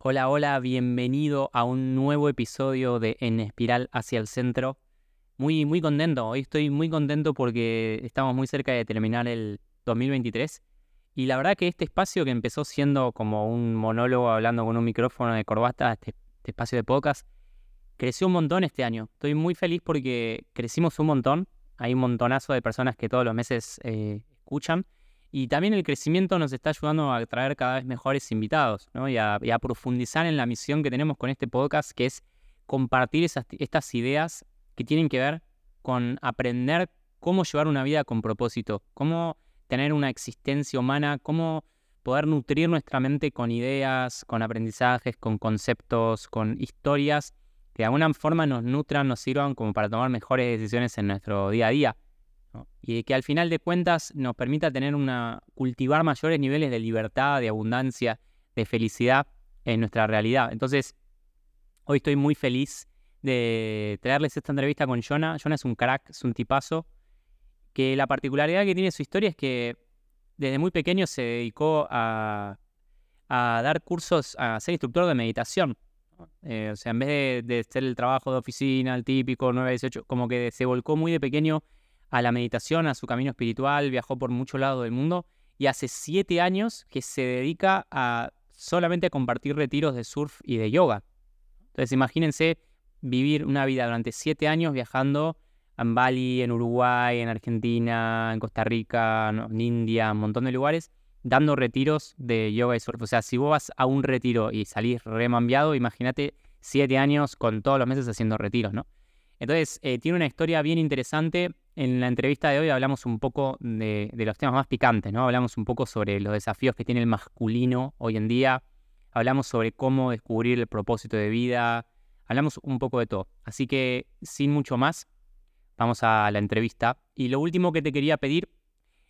Hola, hola, bienvenido a un nuevo episodio de En Espiral hacia el Centro. Muy, muy contento, hoy estoy muy contento porque estamos muy cerca de terminar el 2023 y la verdad que este espacio que empezó siendo como un monólogo hablando con un micrófono de corbata, este, este espacio de podcast, creció un montón este año. Estoy muy feliz porque crecimos un montón, hay un montonazo de personas que todos los meses eh, escuchan y también el crecimiento nos está ayudando a traer cada vez mejores invitados ¿no? y, a, profundizar en la misión que tenemos con este podcast, que es compartir esas, estas ideas que tienen que ver con aprender cómo llevar una vida con propósito, cómo tener una existencia humana, cómo poder nutrir nuestra mente con ideas, con aprendizajes, con conceptos, con historias que de alguna forma nos nutran, nos sirvan como para tomar mejores decisiones en nuestro día a día y que al final de cuentas nos permita tener una, cultivar mayores niveles de libertad, de abundancia, de felicidad en nuestra realidad. Entonces, hoy estoy muy feliz de traerles esta entrevista con Jonah. Jonah es un crack, es un tipazo, que la particularidad que tiene su historia es que desde muy pequeño se dedicó a, dar cursos, a ser instructor de meditación. Eh, o sea, en vez de, de, ser el trabajo de oficina, el típico 9-18, como que se volcó muy de pequeño a la meditación, a su camino espiritual, viajó por muchos lados del mundo y hace siete años que se dedica a solamente a compartir retiros de surf y de yoga. Entonces imagínense vivir una vida durante siete años viajando en Bali, en Uruguay, en Argentina, en Costa Rica, en India, un montón de lugares, dando retiros de yoga y surf. O sea, si vos vas a un retiro y salís remambiado, imagínate siete años con todos los meses haciendo retiros, ¿no? Entonces, eh, tiene una historia bien interesante en la entrevista de hoy hablamos un poco de, los temas más picantes, ¿no? Hablamos un poco sobre los desafíos que tiene el masculino hoy en día, hablamos sobre cómo descubrir el propósito de vida, hablamos un poco de todo. Así que, sin mucho más, vamos a la entrevista. Y lo último que te quería pedir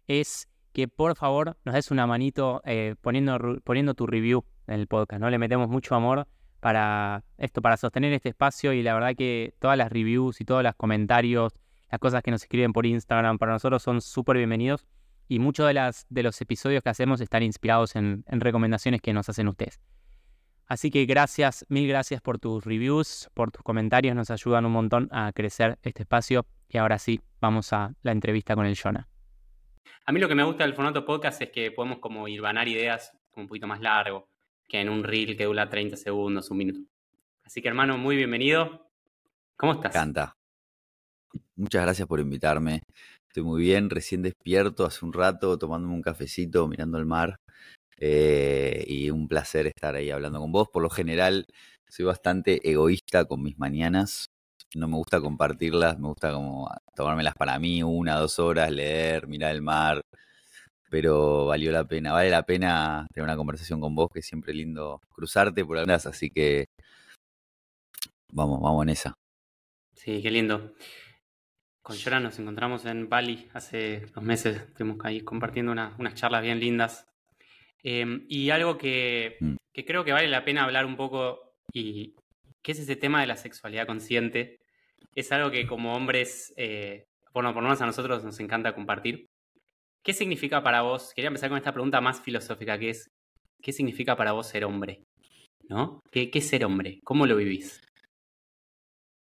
es que por favor nos des una manito eh, poniendo, poniendo tu review en el podcast, ¿no? Le metemos mucho amor para esto, para sostener este espacio y la verdad que todas las reviews y todos los comentarios las cosas que nos escriben por Instagram para nosotros son súper bienvenidos y muchos de, las, de los episodios que hacemos están inspirados en, recomendaciones que nos hacen ustedes. Así que gracias, mil gracias por tus reviews, por tus comentarios, nos ayudan un montón a crecer este espacio. Y ahora sí, vamos a la entrevista con el Jonah. A mí lo que me gusta del formato podcast es que podemos como irvanar ideas un poquito más largo que en un reel que dura 30 segundos, un minuto. Así que hermano, muy bienvenido. ¿Cómo estás? Canta. Muchas gracias por invitarme. Estoy muy bien, recién despierto hace un rato, tomándome un cafecito, mirando el mar. Eh, y un placer estar ahí hablando con vos. Por lo general, soy bastante egoísta con mis mañanas. No me gusta compartirlas, me gusta como tomármelas para mí, una, dos horas, leer, mirar el mar. Pero valió la pena, vale la pena tener una conversación con vos, que es siempre lindo cruzarte por algunas, así que vamos, vamos en esa. Sí, qué lindo. Con Yora nos encontramos en Bali hace dos meses, estuvimos ahí compartiendo unas charlas bien lindas. Em, y algo mm. que, creo que vale la pena hablar un poco, y que es ese tema de la sexualidad consciente, es algo que como hombres, eh, bueno, por lo menos a nosotros nos encanta compartir. ¿Qué significa para vos? Quería empezar con esta pregunta más filosófica, que es, ¿qué significa para vos ser hombre? ¿No? ¿Qué, qué es ser hombre? ¿Cómo lo vivís?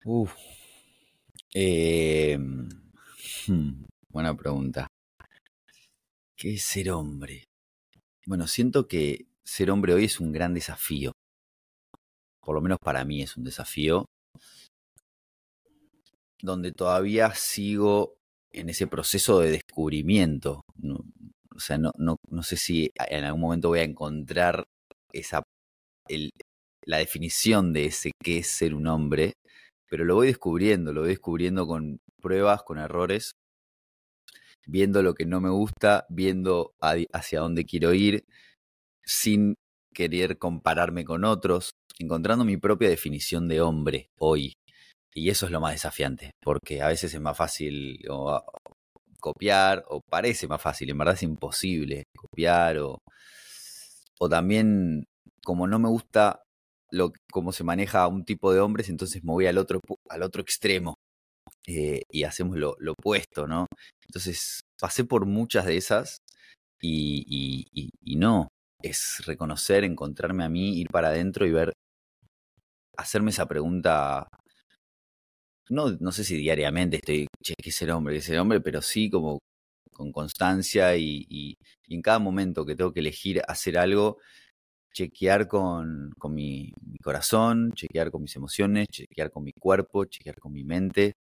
Uf, eh, buena pregunta. ¿Qué es ser hombre? Bueno, siento que ser hombre hoy es un gran desafío. Por lo menos para mí es un desafío. Donde todavía sigo en ese proceso de descubrimiento. o sea, no, no, no, sé si en algún momento voy a encontrar esa, la definición de ese qué es ser un hombre pero lo voy descubriendo, lo voy descubriendo con pruebas, con errores, viendo lo que no me gusta, viendo hacia dónde quiero ir, sin querer compararme con otros, encontrando mi propia definición de hombre hoy. Y eso es lo más desafiante, porque a veces es más fácil copiar, o parece más fácil, en verdad es imposible copiar, o, o también como no me gusta lo, cómo se maneja un tipo de hombres, entonces me voy al otro, al otro extremo eh, y hacemos lo, opuesto, ¿no? Entonces pasé por muchas de esas y, y, no. es reconocer, encontrarme a mí, ir para adentro y ver, hacerme esa pregunta. No, no sé si diariamente estoy, che, ¿qué es el hombre? ¿Qué es el hombre? Pero sí como con constancia y, y, en cada momento que tengo que elegir hacer algo, chequear con, con mi, corazón, chequear con mis emociones, chequear con mi cuerpo, chequear con mi mente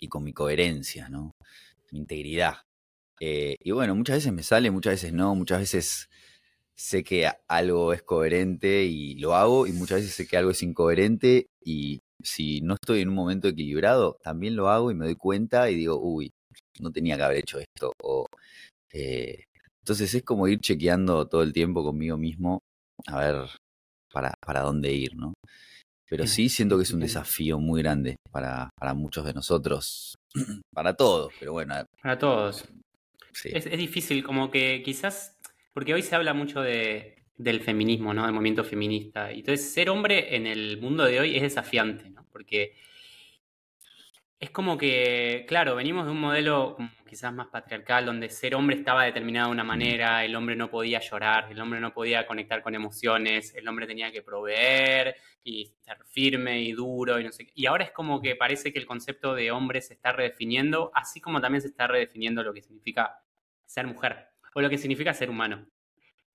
y con mi coherencia, ¿no? Mi integridad. Eh, y bueno, muchas veces me sale, muchas veces no, muchas veces sé que algo es coherente y lo hago, y muchas veces sé que algo es incoherente y si no estoy en un momento equilibrado, también lo hago y me doy cuenta y digo, uy, no tenía que haber hecho esto. Eh, entonces es como ir chequeando todo el tiempo conmigo mismo a ver para, para dónde ir, ¿no? Pero sí siento que es un desafío muy grande para, para muchos de nosotros, para todos, pero bueno. Para todos. Es, es, difícil, como que quizás, porque hoy se habla mucho de, del feminismo, ¿no? Del movimiento feminista. Y entonces ser hombre en el mundo de hoy es desafiante, ¿no? Porque es como que, claro, venimos de un modelo quizás más patriarcal, donde ser hombre estaba determinado de una manera, el hombre no podía llorar, el hombre no podía conectar con emociones, el hombre tenía que proveer y ser firme y duro y no sé Y ahora es como que parece que el concepto de hombre se está redefiniendo, así como también se está redefiniendo lo que significa ser mujer o lo que significa ser humano.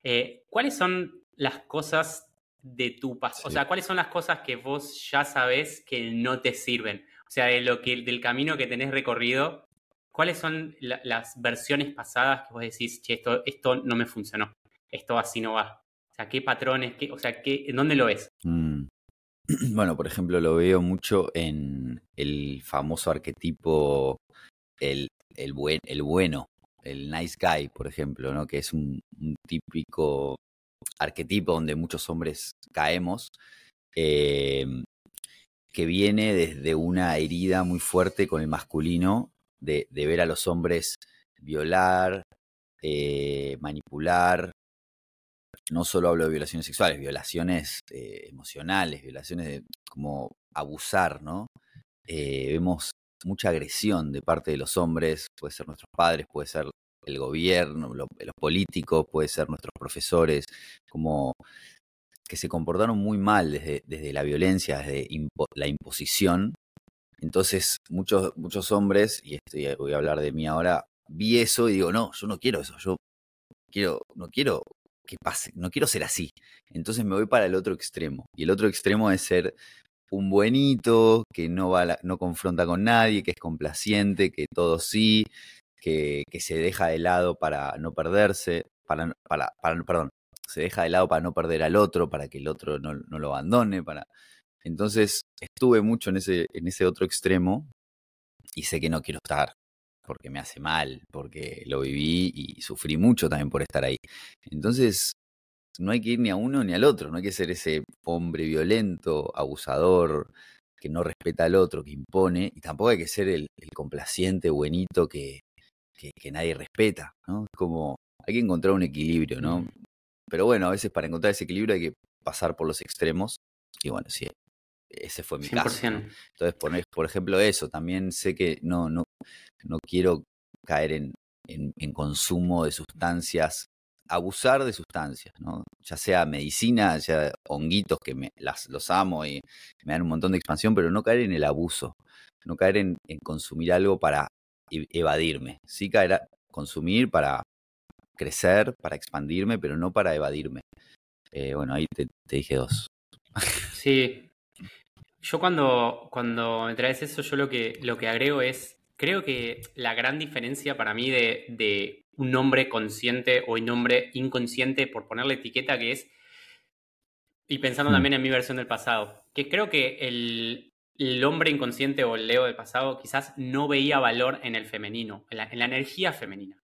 Eh, ¿Cuáles son las cosas de tu pasado? O sea, ¿cuáles son las cosas que vos ya sabés que no te sirven? O sea, de lo que, del camino que tenés recorrido, ¿cuáles son las versiones pasadas que vos decís, che, esto, esto no me funcionó, esto así no va? O sea, ¿qué patrones, o sea, ¿en dónde lo ves? Mm. Bueno, por ejemplo, lo veo mucho en el famoso arquetipo, el, el, buen, el bueno, el nice guy, por ejemplo, ¿no? que es un, típico arquetipo donde muchos hombres caemos. Eh, que viene desde una herida muy fuerte con el masculino, de, ver a los hombres violar, eh, manipular. No solo hablo de violaciones sexuales, violaciones eh, emocionales, violaciones de como abusar, ¿no? Eh, vemos mucha agresión de parte de los hombres, puede ser nuestros padres, puede ser el gobierno, los políticos, puede ser nuestros profesores, como que se comportaron muy mal desde, desde la violencia, desde la imposición. Entonces, muchos, muchos hombres, y esto voy a hablar de mí ahora, vi eso y digo, no, yo no quiero eso, yo quiero, no quiero que pase, no quiero ser así. Entonces me voy para el otro extremo. Y el otro extremo es ser un buenito, que no, va no confronta con nadie, que es complaciente, que todo sí, que, que se deja de lado para no perderse, para, para, para, perdón, se deja de lado para no perder al otro, para que el otro no, lo abandone. Para... Entonces estuve mucho en ese, en ese otro extremo y sé que no quiero estar porque me hace mal, porque lo viví y sufrí mucho también por estar ahí. Entonces, no hay que ir ni a uno ni al otro, no hay que ser ese hombre violento, abusador, que no respeta al otro, que impone, y tampoco hay que ser el, complaciente, buenito que, que, que, nadie respeta, ¿no? Es como, hay que encontrar un equilibrio, ¿no? Pero bueno, a veces para encontrar ese equilibrio hay que pasar por los extremos. Y bueno, sí, ese fue mi 100%. caso. Entonces, por, por, ejemplo, eso, también sé que no, no, no quiero caer en, en, consumo de sustancias, abusar de sustancias, ¿no? Ya sea medicina, ya sea honguitos que me, las, los amo y me dan un montón de expansión, pero no caer en el abuso, no caer en, en consumir algo para e, evadirme, sí caer a consumir para crecer, para expandirme, pero no para evadirme. Eh, bueno, ahí te, dije dos. Sí. Yo cuando, cuando me traes eso, yo lo que, lo que agrego es, creo que la gran diferencia para mí de, de un hombre consciente o un hombre inconsciente, por ponerle etiqueta, que es, y pensando hmm. también en mi versión del pasado, que creo que el, el hombre inconsciente o el Leo del pasado quizás no veía valor en el femenino, en la energía femenina.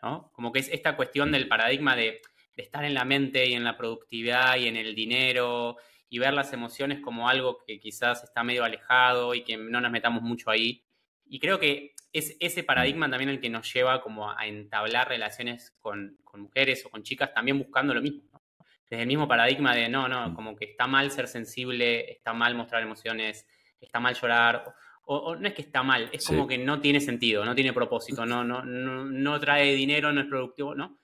Como que es esta cuestión del paradigma de, estar en la mente y en la productividad y en el dinero y ver las emociones como algo que quizás está medio alejado y que no nos metamos mucho ahí. Y creo que es ese paradigma también el que nos lleva como a entablar relaciones con, mujeres o con chicas también buscando lo mismo. Desde el mismo paradigma de no, no, como que está mal ser sensible, está mal mostrar emociones, está mal llorar o, no es que está mal, es como que no tiene sentido, no tiene propósito, no, no, no, no, trae dinero, no es productivo, ¿no?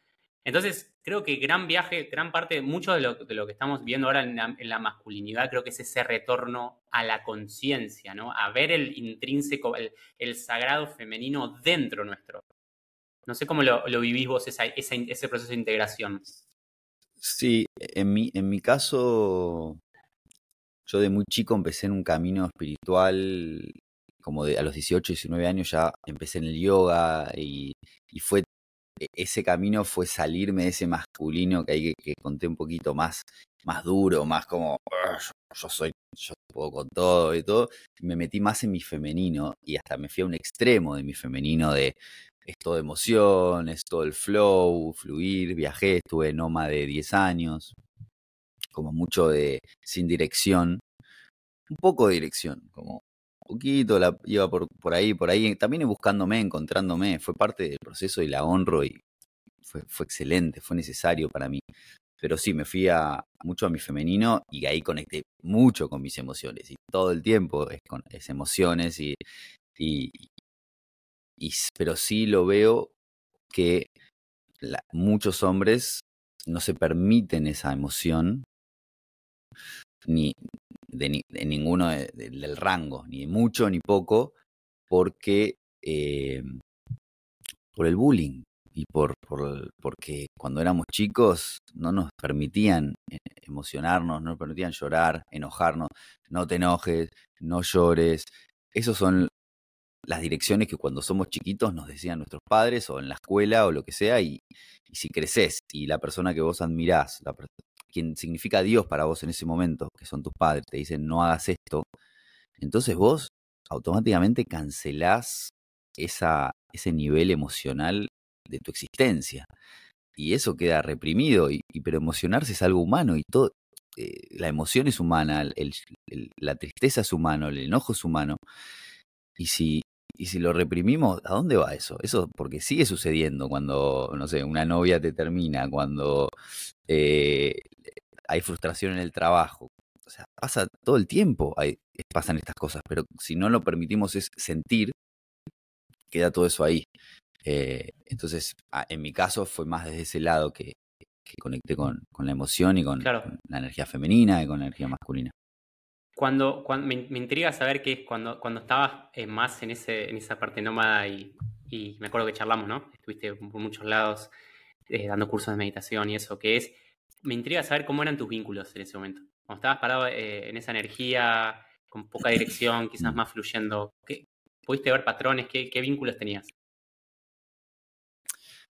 Entonces, creo que gran viaje, gran parte, mucho de lo, de lo que estamos viendo ahora en la, masculinidad, creo que es ese retorno a la conciencia, ¿no? A ver el intrínseco, el, sagrado femenino dentro nuestro. No sé cómo lo, vivís vos, ese proceso de integración. Sí, en mi, en mi caso, yo de muy chico empecé en un camino espiritual, como de a los 18, 19 años ya empecé en el yoga y, fue e-, ese camino fue salirme de ese masculino que hay que, conté un poquito más, más duro, más como yo, soy, yo puedo con todo y todo. Me metí más en mi femenino y hasta me fui a un extremo de mi femenino de esto de emociones, todo el flow, fluir, viajé, estuve nómada de 10 años, como mucho de sin dirección, un poco de dirección, como poquito, la, iba por, por ahí, por ahí, también buscándome, encontrándome, fue parte del proceso y la honro y fue, fue excelente, fue necesario para mí. Pero sí, me fui a, mucho a mi femenino y ahí conecté mucho con mis emociones y todo el tiempo es con es emociones y, y, pero sí lo veo que muchos hombres no se permiten esa emoción ni, de, ninguno del rango, ni mucho ni poco, porque eh, por el bullying y por, por, porque cuando éramos chicos no nos permitían eh, emocionarnos, no nos permitían llorar, enojarnos, no te enojes, no llores. Esas son las direcciones que cuando somos chiquitos nos decían nuestros padres o en la escuela o lo que sea y, y si creces y la persona que vos admirás, la, quien significa Dios para vos en ese momento, que son tus padres, te dicen no hagas esto, entonces vos automáticamente cancelás esa, ese nivel emocional de tu existencia. Y eso queda reprimido, y, pero emocionarse es algo humano y todo, eh, la emoción es humana, la tristeza es humano, el enojo es humano. Y si, y si lo reprimimos, ¿a dónde va eso? Eso porque sigue sucediendo cuando, no sé, una novia te termina, cuando eh, hay frustración en el trabajo. O sea, pasa todo el tiempo, hay, pasan estas cosas, pero si no lo permitimos es sentir, queda todo eso ahí. Eh, entonces, ah, en mi caso fue más desde ese lado que, conecté con, la emoción y con, la energía femenina y con la energía masculina. Cuando, cuando me, intriga saber que es cuando, cuando estabas eh, más en, ese, en esa parte nómada y, y, me acuerdo que charlamos, ¿no? Estuviste por muchos lados eh, dando cursos de meditación y eso, que es me intriga saber cómo eran tus vínculos en ese momento. Cuando estabas parado eh, en esa energía, con poca dirección, quizás más fluyendo, ¿qué, ¿pudiste ver patrones? ¿Qué, vínculos tenías?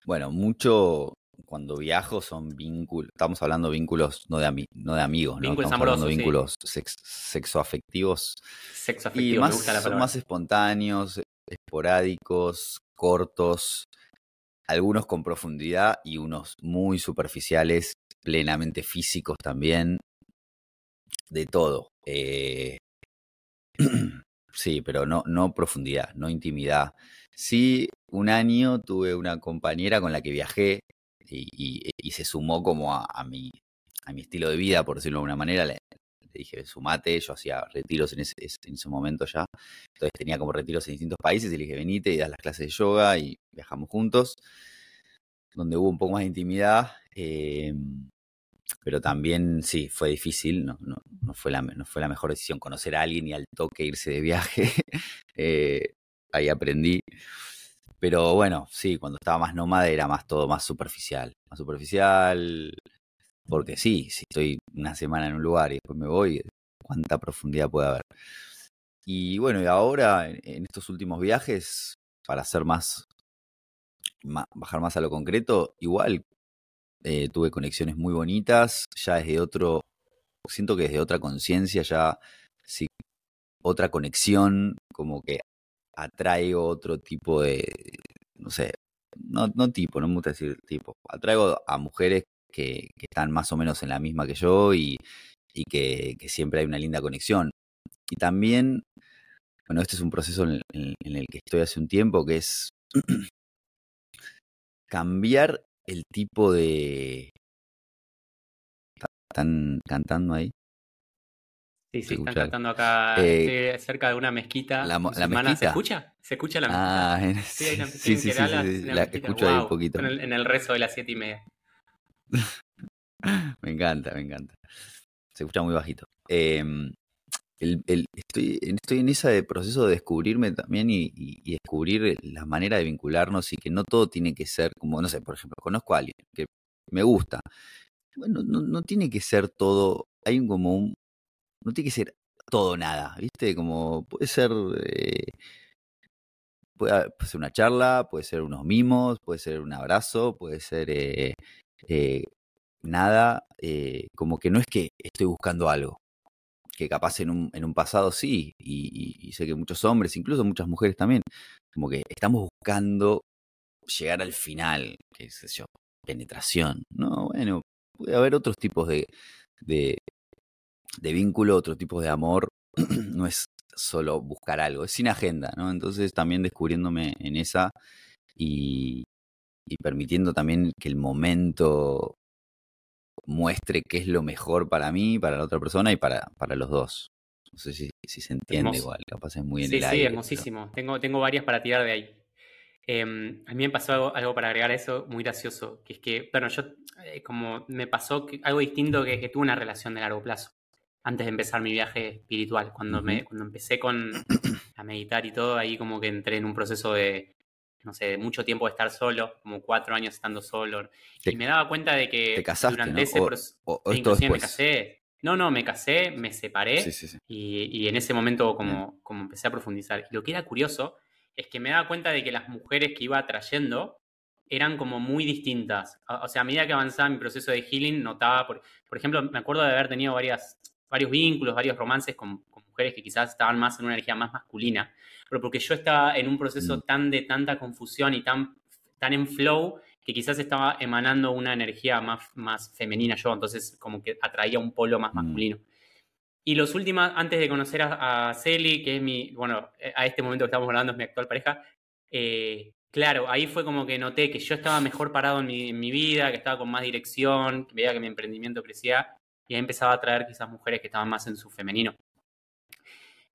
Bueno, mucho cuando viajo son vínculos, estamos hablando de vínculos no de, no de amigos, ¿no? estamos hablando de vínculos sexoafectivos. Sexoafectivos, y más, Son más espontáneos, esporádicos, cortos, algunos con profundidad y unos muy superficiales plenamente físicos también, de todo. Eh, sí, pero no, no profundidad, no intimidad. Sí, un año tuve una compañera con la que viajé y, se sumó como a, mi, a mi estilo de vida, por decirlo de alguna manera. Le, dije, sumate, yo hacía retiros en ese, en ese momento ya. Entonces tenía como retiros en distintos países y le dije, venite y das las clases de yoga y viajamos juntos donde hubo un poco más de intimidad. Eh, pero también sí, fue difícil, no, no, no, fue la, no fue la mejor decisión conocer a alguien y al toque irse de viaje. Eh, ahí aprendí. Pero bueno, sí, cuando estaba más nómada era más todo más superficial. Más superficial, porque sí, si estoy una semana en un lugar y después me voy, ¿cuánta profundidad puede haber? Y bueno, y ahora en estos últimos viajes, para ser más bajar más a lo concreto, igual eh, tuve conexiones muy bonitas, ya desde otro, siento que desde otra conciencia, ya sí, otra conexión, como que atraigo otro tipo de, no sé, no, no tipo, no me gusta decir tipo, atraigo a mujeres que, están más o menos en la misma que yo y, y que, siempre hay una linda conexión. Y también, bueno, este es un proceso en el que estoy hace un tiempo, que es cambiar el tipo de... ¿Están cantando ahí? Sí, sí, están cantando acá eh, cerca de una mezquita. La, mezquita. ¿Se escucha? ¿Se escucha la mezquita? Ah, sí, sí, sí, sí, la, escucho ahí un poquito. En el, rezo de las siete y media. me encanta, me encanta. Se escucha muy bajito. Em, estoy, estoy en ese proceso de descubrirme también y, descubrir la manera de vincularnos y que no todo tiene que ser como, no sé, por ejemplo, conozco a alguien que me gusta. Bueno, no, tiene que ser todo, hay un como un, no tiene que ser todo nada, ¿viste? Como puede ser, eh, puede, ser una charla, puede ser unos mimos, puede ser un abrazo, puede ser eh, eh, nada, como que no es que estoy buscando algo, que capaz en un, en un pasado sí, y, sé que muchos hombres, incluso muchas mujeres también, como que estamos buscando llegar al final, que es yo, penetración, ¿no? Bueno, puede haber otros tipos de, de, vínculo, otros tipos de amor, no es solo buscar algo, es sin agenda, ¿no? Entonces también descubriéndome en esa y permitiendo también que el momento muestre qué es lo mejor para mí, para la otra persona y para, para los dos. No sé si, si se entiende igual, capaz es muy en sí, Sí, hermosísimo. Tengo, tengo varias para tirar de ahí. Em, a mí me pasó algo, para agregar a eso muy gracioso, que es que, bueno, yo eh, como me pasó algo distinto que, que tuve una relación de largo plazo antes de empezar mi viaje espiritual. Cuando, me, cuando empecé con a meditar y todo, ahí como que entré en un proceso de, no sé, mucho tiempo de estar solo, como cuatro años estando solo. y me daba cuenta de que durante ese proceso, inclusive me casé. No, no, me casé, me separé y, en ese momento como, como empecé a profundizar. Y lo que era curioso es que me daba cuenta de que las mujeres que iba atrayendo eran como muy distintas. O, sea, a medida que avanzaba mi proceso de healing, notaba, por, por ejemplo, me acuerdo de haber tenido varias, varios vínculos, varios romances con, mujeres que quizás estaban más en una energía más masculina, pero porque yo estaba en un proceso mm. tan de tanta confusión y tan, tan en flow que quizás estaba emanando una energía más, más femenina yo, entonces como que atraía un polo más mm. masculino. Y los últimos, antes de conocer a, a Celi, que es mi, bueno, a este momento que estamos hablando es mi actual pareja, eh, claro, ahí fue como que noté que yo estaba mejor parado en mi, en mi, vida, que estaba con más dirección, que veía que mi emprendimiento crecía y ahí empezaba a atraer quizás mujeres que estaban más en su femenino.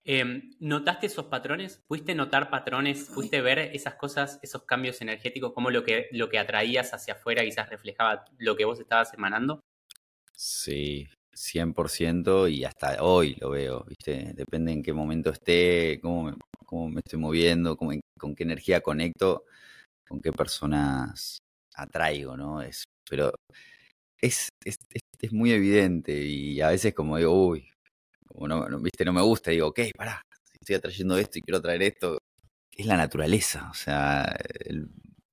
Em, ¿Notaste esos patrones? ¿Pudiste notar patrones? ¿Pudiste ver esas cosas, esos cambios energéticos, cómo lo que, lo que atraías hacia afuera quizás reflejaba lo que vos estabas emanando? Sí, 100% y hasta hoy lo veo, ¿viste? Depende en qué momento esté, cómo me, cómo me estoy moviendo, con qué energía conecto, con qué personas atraigo, ¿no? Es, pero es, es, es, muy evidente y a veces como digo, uy, no, viste, no me gusta, digo, ok, pará, estoy atrayendo esto y quiero traer esto, es la naturaleza, o sea,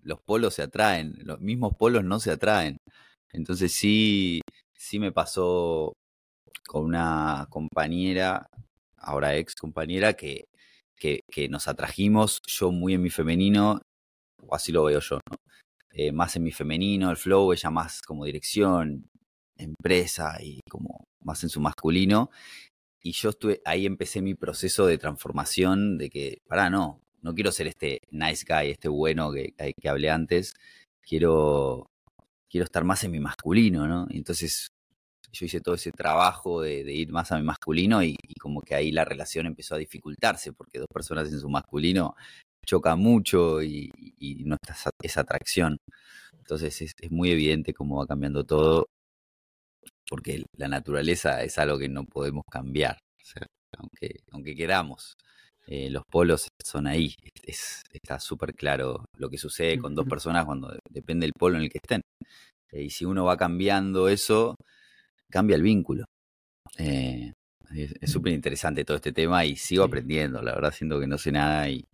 los polos se atraen, los mismos polos no se atraen. Entonces sí, sí me pasó con una compañera, ahora ex compañera, que, que, que nos atrajimos, yo muy en mi femenino, o así lo veo yo, ¿no? Eh, más en mi femenino, el flow, ella más como dirección, empresa y como más en su masculino. Y yo estuve, ahí empecé mi proceso de transformación de que, pará, no, no quiero ser este nice guy, este bueno que, que hablé antes, quiero, quiero estar más en mi masculino, ¿no? entonces yo hice todo ese trabajo de, ir más a mi masculino y, como que ahí la relación empezó a dificultarse porque dos personas en su masculino choca mucho y, no está esa, atracción. Entonces es, muy evidente cómo va cambiando todo, porque la naturaleza es algo que no podemos cambiar, aunque, aunque queramos. Eh, los polos son ahí, está súper claro lo que sucede con dos personas cuando depende del polo en el que estén. Eh, y si uno va cambiando eso, cambia el vínculo. Eh, es súper interesante todo este tema y sigo aprendiendo, la verdad siento que no sé nada y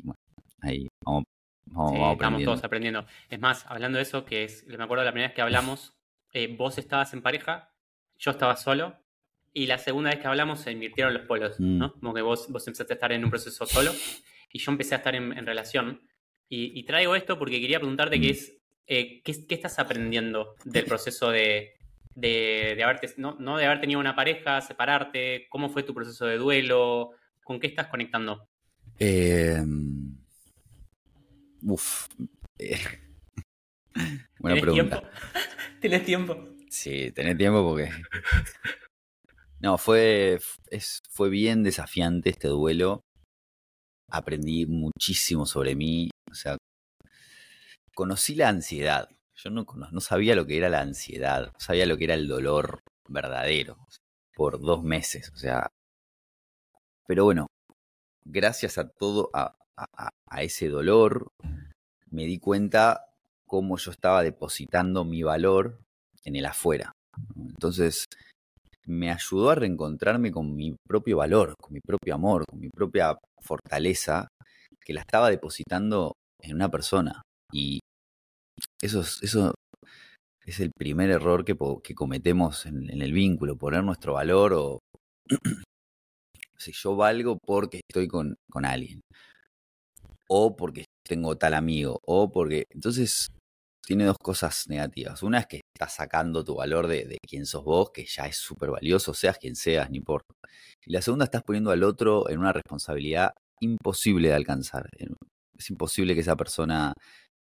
ahí vamos, Estamos todos aprendiendo. Es más, hablando de eso, que es, me acuerdo la primera vez que hablamos, eh, vos estabas en pareja, yo estaba solo, y la segunda vez que hablamos se invirtieron los polos, mm. ¿no? Como que vos, vos empezaste a estar en un proceso solo y yo empecé a estar en, relación. Y, traigo esto porque quería preguntarte qué mm. es, eh, qué, estás aprendiendo del proceso de, de, haberte, no, no, de haber tenido una pareja, separarte, cómo fue tu proceso de duelo, con qué estás conectando. Eh, Uf. Eh, buena pregunta. Tiempo? ¿Tienes tiempo? Sí, tenés tiempo porque. No, fue, fue bien desafiante este duelo. Aprendí muchísimo sobre mí. O sea, conocí la ansiedad. yo no, no sabía lo que era la ansiedad, no sabía lo que era el dolor verdadero por dos meses, o sea. Pero bueno, gracias a todo, a, a ese dolor, me di cuenta cómo yo estaba depositando mi valor en el afuera. Entonces, me ayudó a reencontrarme con mi propio valor, con mi propio amor, con mi propia fortaleza, que la estaba depositando en una persona. Y eso es, eso es el primer error que, que cometemos en, en, el vínculo, poner nuestro valor o si yo valgo porque estoy con, con alguien, o porque tengo tal amigo, o porque... Entonces, tiene dos cosas negativas. Una es que estás sacando tu valor de, quién sos vos, que ya es súper valioso, seas quien seas, no importa. Y la segunda, estás poniendo al otro en una responsabilidad imposible de alcanzar. Es imposible que esa persona.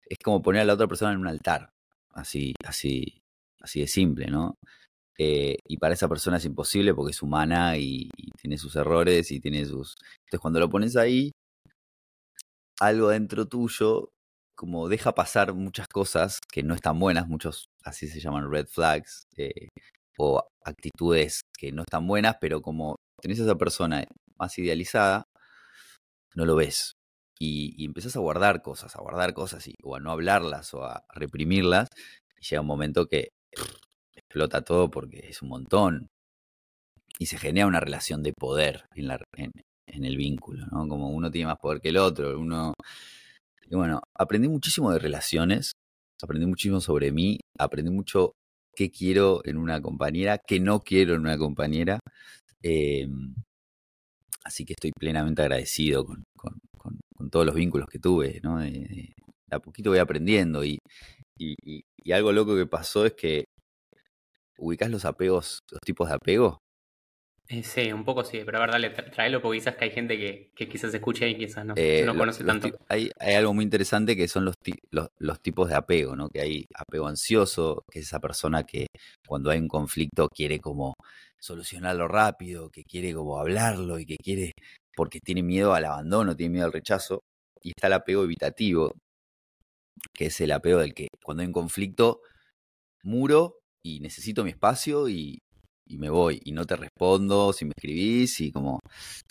Es como poner a la otra persona en un altar. Así, así, así de simple, ¿no? Eh, y para esa persona es imposible porque es humana y, y, tiene sus errores y tiene sus. Entonces, cuando lo pones ahí, algo dentro tuyo como deja pasar muchas cosas que no están buenas, muchos así se llaman red flags, eh, o actitudes que no están buenas, pero como tenés a esa persona más idealizada, no lo ves. Y, y empezás a guardar cosas, a guardar cosas, y, o a no hablarlas, o a reprimirlas, y llega un momento que explota todo porque es un montón. Y se genera una relación de poder en, la, en, en el vínculo, ¿no? Como uno tiene más poder que el otro, uno y bueno, aprendí muchísimo de relaciones, aprendí muchísimo sobre mí, aprendí mucho qué quiero en una compañera, qué no quiero en una compañera. Eh, así que estoy plenamente agradecido con, con, con, todos los vínculos que tuve, ¿no? Eh, a poquito voy aprendiendo y, y, y, algo loco que pasó es que ubicás los apegos, los tipos de apego. Eh, sí, un poco sí, pero a ver, dale, tráelo porque quizás que hay gente que, que quizás escuche y quizás no, eh, no conoce tanto. Hay, hay, algo muy interesante que son los, los, los, tipos de apego, ¿no? Que hay apego ansioso, que es esa persona que cuando hay un conflicto quiere como solucionarlo rápido, que quiere como hablarlo y que quiere, porque tiene miedo al abandono, tiene miedo al rechazo. Y está el apego evitativo, que es el apego del que cuando hay un conflicto, muro y necesito mi espacio y, y me voy y no te respondo si me escribís y como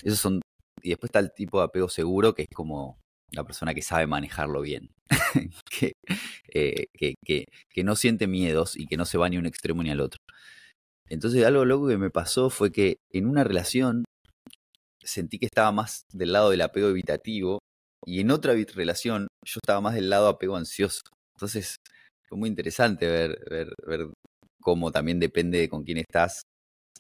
esos son y después está el tipo de apego seguro que es como la persona que sabe manejarlo bien que, eh, que, que, que, no siente miedos y que no se va ni a un extremo ni al otro. Entonces algo loco que me pasó fue que en una relación sentí que estaba más del lado del apego evitativo y en otra relación yo estaba más del lado apego ansioso. Entonces fue muy interesante ver, ver, ver cómo también depende de con quién estás,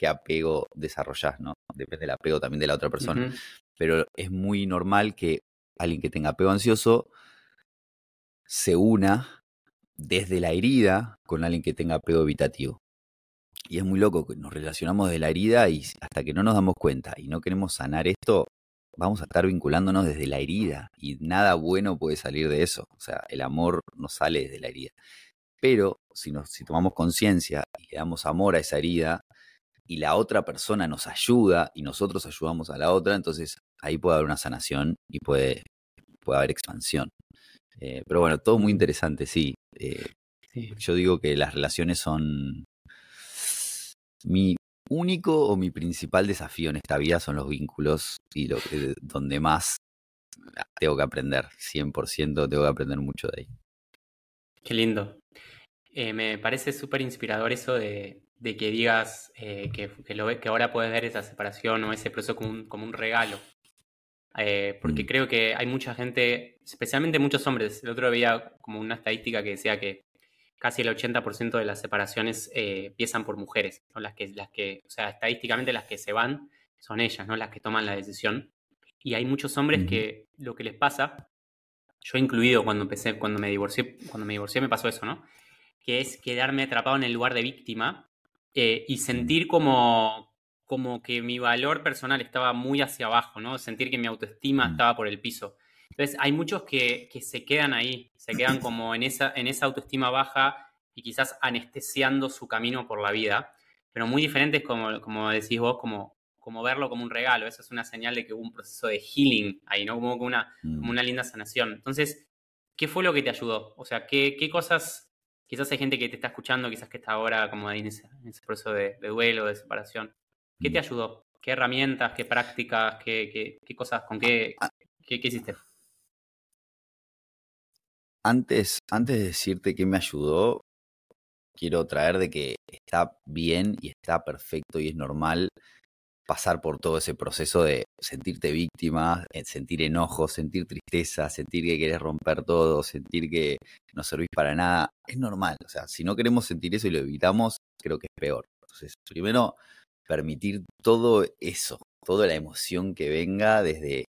qué apego desarrollas, ¿no? Depende del apego también de la otra persona. Uh -huh. Pero es muy normal que alguien que tenga apego ansioso se una desde la herida con alguien que tenga apego evitativo. Y es muy loco que nos relacionamos de la herida y hasta que no nos damos cuenta y no queremos sanar esto, vamos a estar vinculándonos desde la herida y nada bueno puede salir de eso. O sea, el amor no sale desde la herida. Pero si, nos, si tomamos conciencia y le damos amor a esa herida y la otra persona nos ayuda y nosotros ayudamos a la otra, entonces ahí puede haber una sanación y puede, puede haber expansión. Eh, pero bueno, todo muy interesante, sí. Eh, sí. Yo digo que las relaciones son mi único o mi principal desafío en esta vida son los vínculos y lo que, donde más tengo que aprender, 100% tengo que aprender mucho de ahí. Qué lindo. Eh, me parece súper inspirador eso de, de que digas eh, que, que, lo, que ahora puedes ver esa separación o ese proceso como un, como un regalo. Eh, porque mm. creo que hay mucha gente, especialmente muchos hombres. El otro día como una estadística que decía que casi el 80% de las separaciones eh, empiezan por mujeres, ¿no? las, que, las que, o sea, estadísticamente las que se van son ellas, ¿no? las que toman la decisión. Y hay muchos hombres mm. que lo que les pasa, yo incluido cuando empecé, cuando me divorcié, cuando me divorcié me pasó eso, ¿no? Que es quedarme atrapado en el lugar de víctima eh, y sentir como, como que mi valor personal estaba muy hacia abajo, ¿no? Sentir que mi autoestima estaba por el piso. Entonces, hay muchos que, que se quedan ahí, se quedan como en esa, en esa autoestima baja y quizás anestesiando su camino por la vida, pero muy diferentes, como, como decís vos, como, como verlo como un regalo. Eso es una señal de que hubo un proceso de healing ahí, ¿no? Como una, como una linda sanación. Entonces, ¿qué fue lo que te ayudó? O sea, ¿qué, qué cosas quizás hay gente que te está escuchando, quizás que está ahora como en ese, proceso de, duelo, de separación. ¿Qué te mm. ayudó? ¿Qué herramientas, qué prácticas, qué, cosas, con qué, ah. qué, hiciste? Antes, antes de decirte qué me ayudó, quiero traer de que está bien y está perfecto y es normal pasar por todo ese proceso de sentirte víctima, eh, sentir enojo, sentir tristeza, sentir que querés romper todo, sentir que no servís para nada, es normal. O sea, si no queremos sentir eso y lo evitamos, creo que es peor. Entonces, primero, permitir todo eso, toda la emoción que venga desde...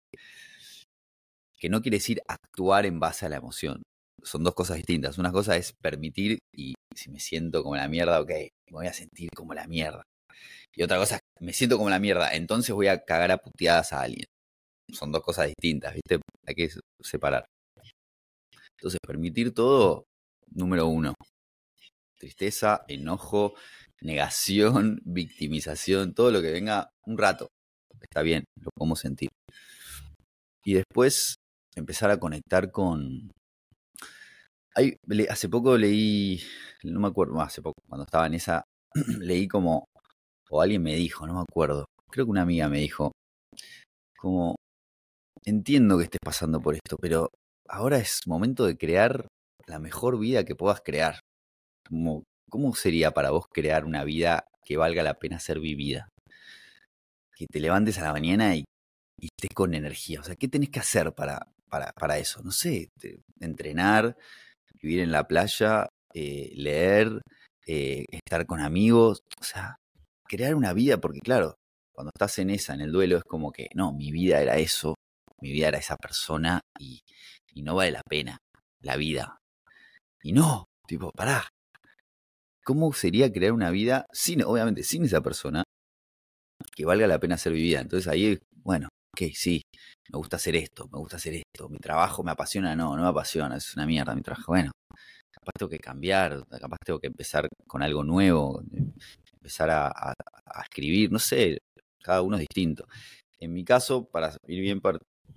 que no quiere decir actuar en base a la emoción. Son dos cosas distintas. Una cosa es permitir y si me siento como la mierda, ok, me voy a sentir como la mierda. Y otra cosa, me siento como la mierda, entonces voy a cagar a puteadas a alguien. Son dos cosas distintas, ¿viste? Hay que separar. Entonces, permitir todo, número uno. Tristeza, enojo, negación, victimización, todo lo que venga un rato. Está bien, lo podemos sentir. Y después empezar a conectar con... hace poco leí, no me acuerdo, hace poco, cuando estaba en esa, leí como o alguien me dijo, no me acuerdo, creo que una amiga me dijo, como, entiendo que estés pasando por esto, pero ahora es momento de crear la mejor vida que puedas crear. Como, ¿Cómo sería para vos crear una vida que valga la pena ser vivida? Que te levantes a la mañana y, estés con energía. O sea, ¿qué tenés que hacer para, para, para eso? No sé, entrenar, vivir en la playa, eh, leer, eh, estar con amigos. O sea, crear una vida, porque claro, cuando estás en esa, en el duelo, es como que, no, mi vida era eso, mi vida era esa persona y, y no vale la pena la vida. Y no, tipo, pará. ¿Cómo sería crear una vida sin, obviamente, sin esa persona que valga la pena ser vivida? Entonces ahí, bueno, ok, sí, me gusta hacer esto, me gusta hacer esto, mi trabajo me apasiona, no, no me apasiona, es una mierda mi trabajo. Bueno, capaz tengo que cambiar, capaz tengo que empezar con algo nuevo, empezar a, escribir, no sé, cada uno es distinto. En mi caso, para ir bien,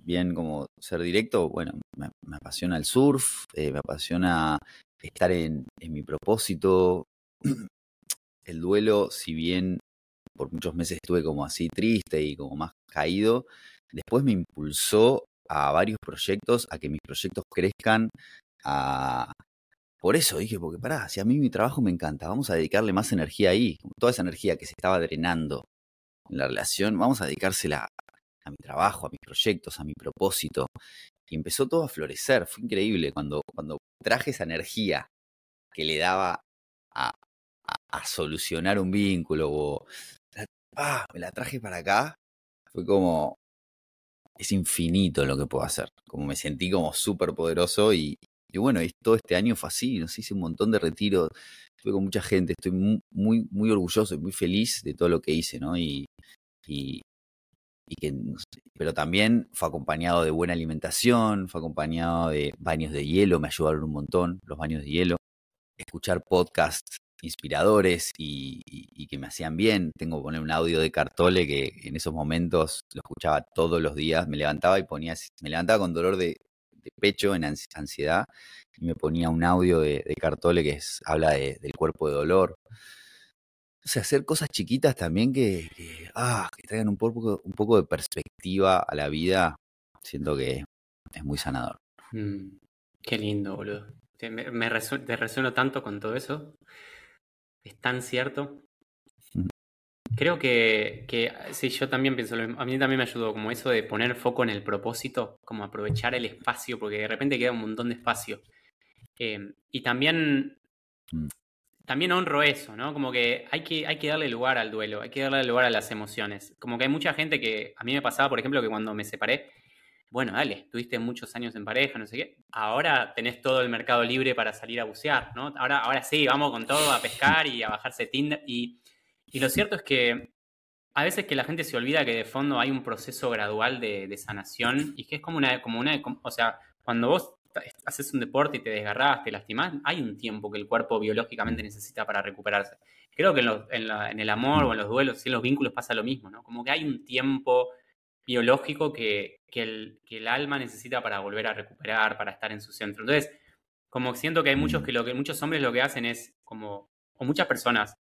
bien como ser directo, bueno, me, apasiona el surf, eh, me apasiona estar en, en mi propósito. El duelo, si bien por muchos meses estuve como así triste y como más caído, después me impulsó a varios proyectos, a que mis proyectos crezcan, a, por eso dije, porque pará, si a mí mi trabajo me encanta, vamos a dedicarle más energía ahí. Toda esa energía que se estaba drenando en la relación, vamos a dedicársela a mi trabajo, a mis proyectos, a mi propósito. Y empezó todo a florecer. Fue increíble cuando, cuando traje esa energía que le daba a, solucionar un vínculo o ah, me la traje para acá. Fue como, es infinito lo que puedo hacer. Como me sentí como súper poderoso y, y bueno, todo este año fue así, nos hice un montón de retiros, estuve con mucha gente, estoy muy, muy, orgulloso y muy feliz de todo lo que hice, ¿no? Y, y, que, pero también fue acompañado de buena alimentación, fue acompañado de baños de hielo, me ayudaron un montón los baños de hielo, escuchar podcasts inspiradores y, y, que me hacían bien. Tengo que poner un audio de Cartole que en esos momentos lo escuchaba todos los días. Me levantaba y ponía, me levantaba con dolor de, de pecho, en ansiedad, y me ponía un audio de, Cartole que habla del cuerpo de dolor. O sea, hacer cosas chiquitas también que, ah, que traigan un poco, un poco de perspectiva a la vida, siento que es muy sanador. Mm, qué lindo, boludo. me, me te resueno tanto con todo eso. Es tan cierto. Creo que, que sí, yo también pienso, a mí también me ayudó como eso de poner foco en el propósito, como aprovechar el espacio, porque de repente queda un montón de espacio. Eh, y también, mm. también honro eso, ¿no? Como que hay, que hay que darle lugar al duelo, hay que darle lugar a las emociones. Como que hay mucha gente que, a mí me pasaba, por ejemplo, que cuando me separé, bueno, dale, tuviste muchos años en pareja, no sé qué, ahora tenés todo el mercado libre para salir a bucear, ¿no? Ahora, ahora sí, vamos con todo a pescar y a bajarse Tinder y y lo cierto es que a veces que la gente se olvida que de fondo hay un proceso gradual de, sanación y que es como una, como una, o sea, cuando vos haces un deporte y te desgarras, te lastimás, hay un tiempo que el cuerpo biológicamente necesita para recuperarse. Creo que en, el amor o en los duelos y en los vínculos pasa lo mismo, ¿no? Como que hay un tiempo biológico que, que, el, que el alma necesita para volver a recuperar, para estar en su centro. Entonces, Como siento que hay muchos Mm. que lo que muchos hombres lo que hacen es como, o muchas personas,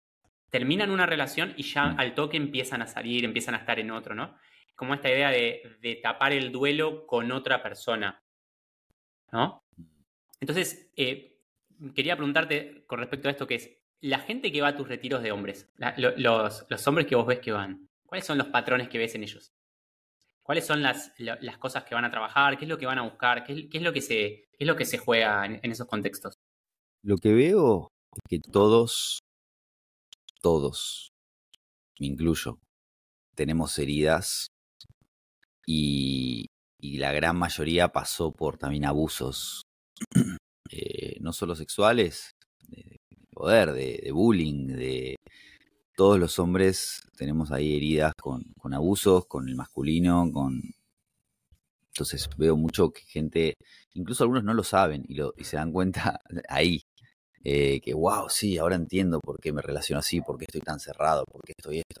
terminan una relación y ya al toque empiezan a salir, empiezan a estar en otro, ¿no? Como esta idea de, tapar el duelo con otra persona, ¿no? Entonces, eh, quería preguntarte con respecto a esto que es, la gente que va a tus retiros de hombres, los, hombres que vos ves que van, ¿cuáles son los patrones que ves en ellos? ¿Cuáles son las, la- las cosas que van a trabajar? ¿Qué es lo que van a buscar? ¿Qué es, lo, que se, lo que se juega en, en esos contextos? Lo que veo es que todos, todos, me incluyo, tenemos heridas y, y la gran mayoría pasó por también abusos, eh, no solo sexuales, de, de poder, de, de bullying, de todos los hombres tenemos ahí heridas con, con abusos, con el masculino, con... Entonces veo mucho que gente, incluso algunos no lo saben y, lo, y se dan cuenta ahí, eh, que wow, sí, ahora entiendo por qué me relaciono así, por qué estoy tan cerrado, por qué estoy esto.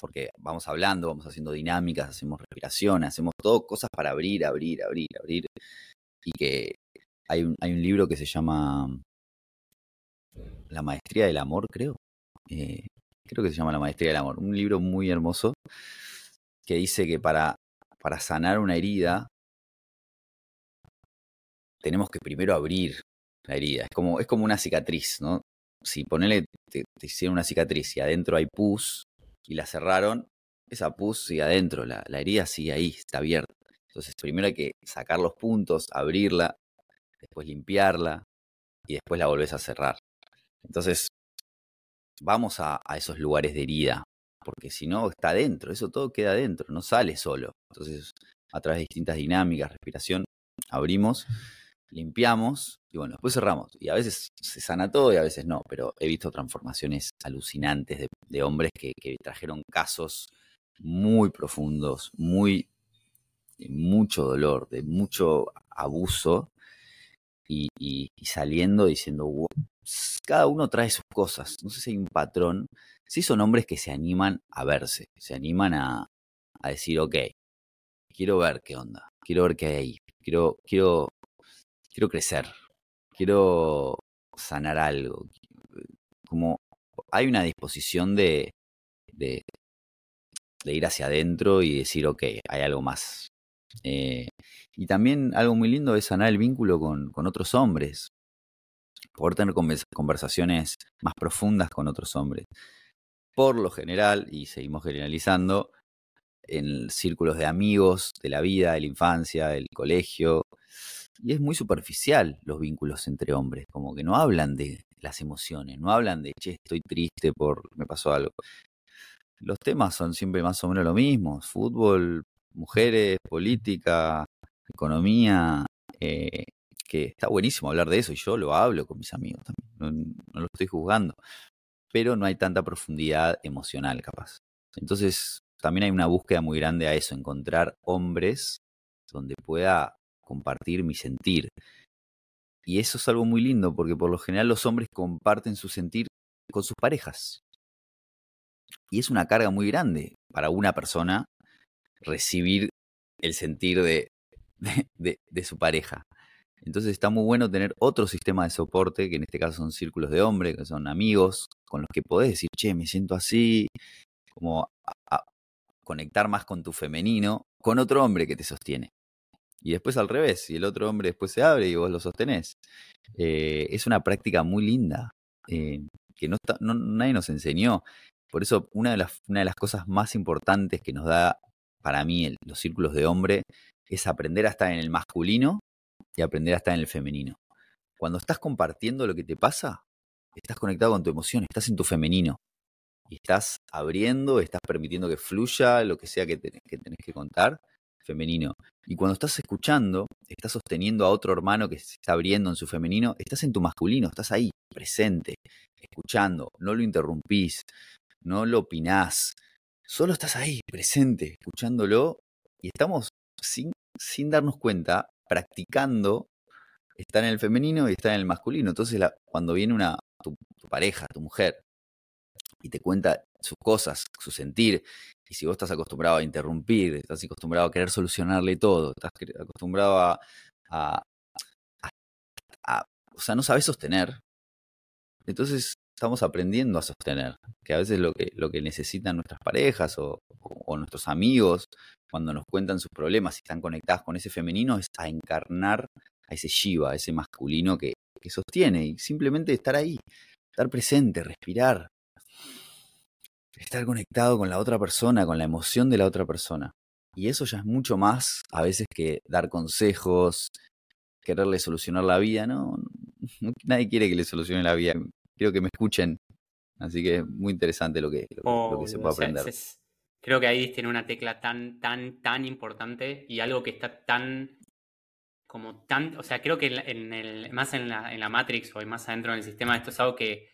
Porque vamos hablando, vamos haciendo dinámicas, hacemos respiración, hacemos todo, cosas para abrir, abrir, abrir, abrir. Y que hay un, hay un libro que se llama La Maestría del Amor, creo. Eh, creo que se llama La Maestría del Amor. Un libro muy hermoso que dice que para, para sanar una herida tenemos que primero abrir la herida. Es como, es como una cicatriz, ¿no? Si ponele, te, hicieron una cicatriz y adentro hay pus y la cerraron, esa pus sigue adentro, la, la herida sigue ahí, está abierta. Entonces primero hay que sacar los puntos, abrirla, después limpiarla y después la volvés a cerrar. Entonces vamos a, a esos lugares de herida, porque si no está adentro, eso todo queda adentro, no sale solo. Entonces a través de distintas dinámicas, respiración, abrimos limpiamos y bueno, después cerramos. Y a veces se sana todo y a veces no, pero he visto transformaciones alucinantes de, hombres que, trajeron casos muy profundos, muy de mucho dolor, de mucho abuso y, saliendo diciendo, cada uno trae sus cosas. No sé si hay un patrón. Sí son hombres que se animan a verse, se animan a, a decir, ok, quiero ver qué onda, quiero ver qué hay ahí, quiero, quiero quiero crecer, quiero sanar algo. Como hay una disposición de, de, ir hacia adentro y decir, ok, hay algo más. Eh, y también algo muy lindo es sanar el vínculo con, con otros hombres, poder tener conversaciones más profundas con otros hombres. Por lo general, y seguimos generalizando, en círculos de amigos, de la vida, de la infancia, del colegio, y es muy superficial los vínculos entre hombres, como que no hablan de las emociones, no hablan de, che, estoy triste por, me pasó algo. Los temas son siempre más o menos lo mismo, fútbol, mujeres, política, economía, eh, que está buenísimo hablar de eso y yo lo hablo con mis amigos también, no, no lo estoy juzgando, pero no hay tanta profundidad emocional capaz. Entonces también hay una búsqueda muy grande a eso, encontrar hombres donde pueda compartir mi sentir. Y eso es algo muy lindo porque por lo general los hombres comparten su sentir con sus parejas. Y es una carga muy grande para una persona recibir el sentir de, de, de, su pareja. Entonces está muy bueno tener otro sistema de soporte, que en este caso son círculos de hombres, que son amigos, con los que podés decir, che, me siento así, como a conectar más con tu femenino, con otro hombre que te sostiene. Y después al revés, y el otro hombre después se abre y vos lo sostenés. Eh, es una práctica muy linda, eh, que no, está, no, nadie nos enseñó. Por eso una de, las, una de las cosas más importantes que nos da para mí el, los círculos de hombre es aprender a estar en el masculino y aprender a estar en el femenino. Cuando estás compartiendo lo que te pasa, estás conectado con tu emoción, estás en tu femenino. Y estás abriendo, estás permitiendo que fluya lo que sea que, que tenés que contar femenino. Y cuando estás escuchando, estás sosteniendo a otro hermano que se está abriendo en su femenino, estás en tu masculino, estás ahí, presente, escuchando, no lo interrumpís, no lo opinás, solo estás ahí, presente, escuchándolo, y estamos sin, sin darnos cuenta, practicando estar en el femenino y estar en el masculino. Entonces, la, cuando viene una, tu, tu pareja, tu mujer, y te cuenta sus cosas, su sentir, y si vos estás acostumbrado a interrumpir, estás acostumbrado a querer solucionarle todo, estás acostumbrado a, a, o sea, no sabes sostener. Entonces estamos aprendiendo a sostener, que a veces lo que, lo que necesitan nuestras parejas o, nuestros amigos cuando nos cuentan sus problemas y están conectadas con ese femenino es a encarnar a ese Shiva, a ese masculino que, que sostiene y simplemente estar ahí, estar presente, respirar, estar conectado con la otra persona, con la emoción de la otra persona. Y eso ya es mucho más a veces que dar consejos, quererle solucionar la vida, ¿no? Nadie quiere que le solucione la vida. Quiero que me escuchen. Así que es muy interesante lo que, lo, que se puede aprender. creo que ahí tiene una tecla tan, tan, tan importante y algo que está tan como tan, o sea, creo que en el, más en la, en la Matrix o más adentro del sistema, esto es algo que,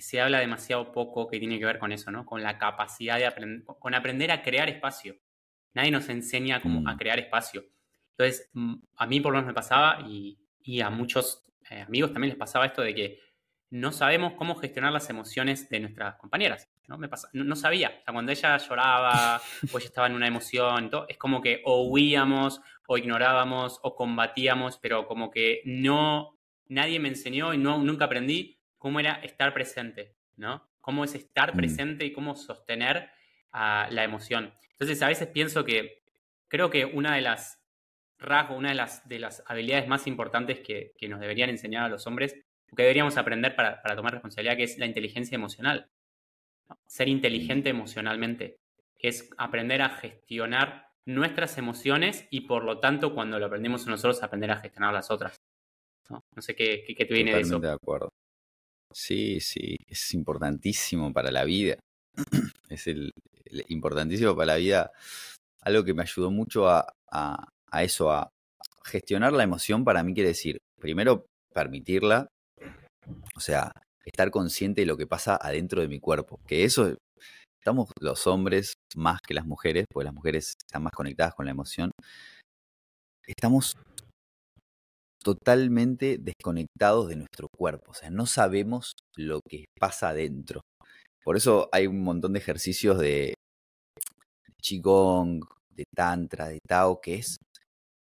que, se habla demasiado poco que tiene que ver con eso, ¿no? Con la capacidad de aprender, con aprender a crear espacio. Nadie nos enseña cómo a mm. crear espacio. Entonces, mm, a mí por lo menos me pasaba y, a muchos eh, amigos también les pasaba esto de que no sabemos cómo gestionar las emociones de nuestras compañeras. No, me pasa, no, sabía. O sea, cuando ella lloraba o ella estaba en una emoción, todo, es como que o huíamos o ignorábamos o combatíamos, pero como que no, nadie me enseñó y no, nunca aprendí cómo era estar presente, ¿no? Cómo es estar mm. presente y cómo sostener la emoción. Entonces, a veces pienso que creo que una de las rasgos, una de las, de las habilidades más importantes que, nos deberían enseñar a los hombres, que deberíamos aprender para, tomar responsabilidad, que es la inteligencia emocional. Ser inteligente emocionalmente, que es aprender a gestionar nuestras emociones y por lo tanto cuando lo aprendemos nosotros aprender a gestionar las otras. No, sé qué, qué, te viene de eso. de acuerdo. Sí, sí, es importantísimo para la vida. es el, importantísimo para la vida. Algo que me ayudó mucho a, a, eso, a gestionar la emoción, para mí quiere decir, primero, permitirla, o sea, estar consciente de lo que pasa adentro de mi cuerpo. Que eso, estamos los hombres más que las mujeres, porque las mujeres están más conectadas con la emoción. Estamos totalmente desconectados de nuestro cuerpo, o sea, no sabemos lo que pasa adentro. Por eso hay un montón de ejercicios de Qigong, de Tantra, de Tao, que es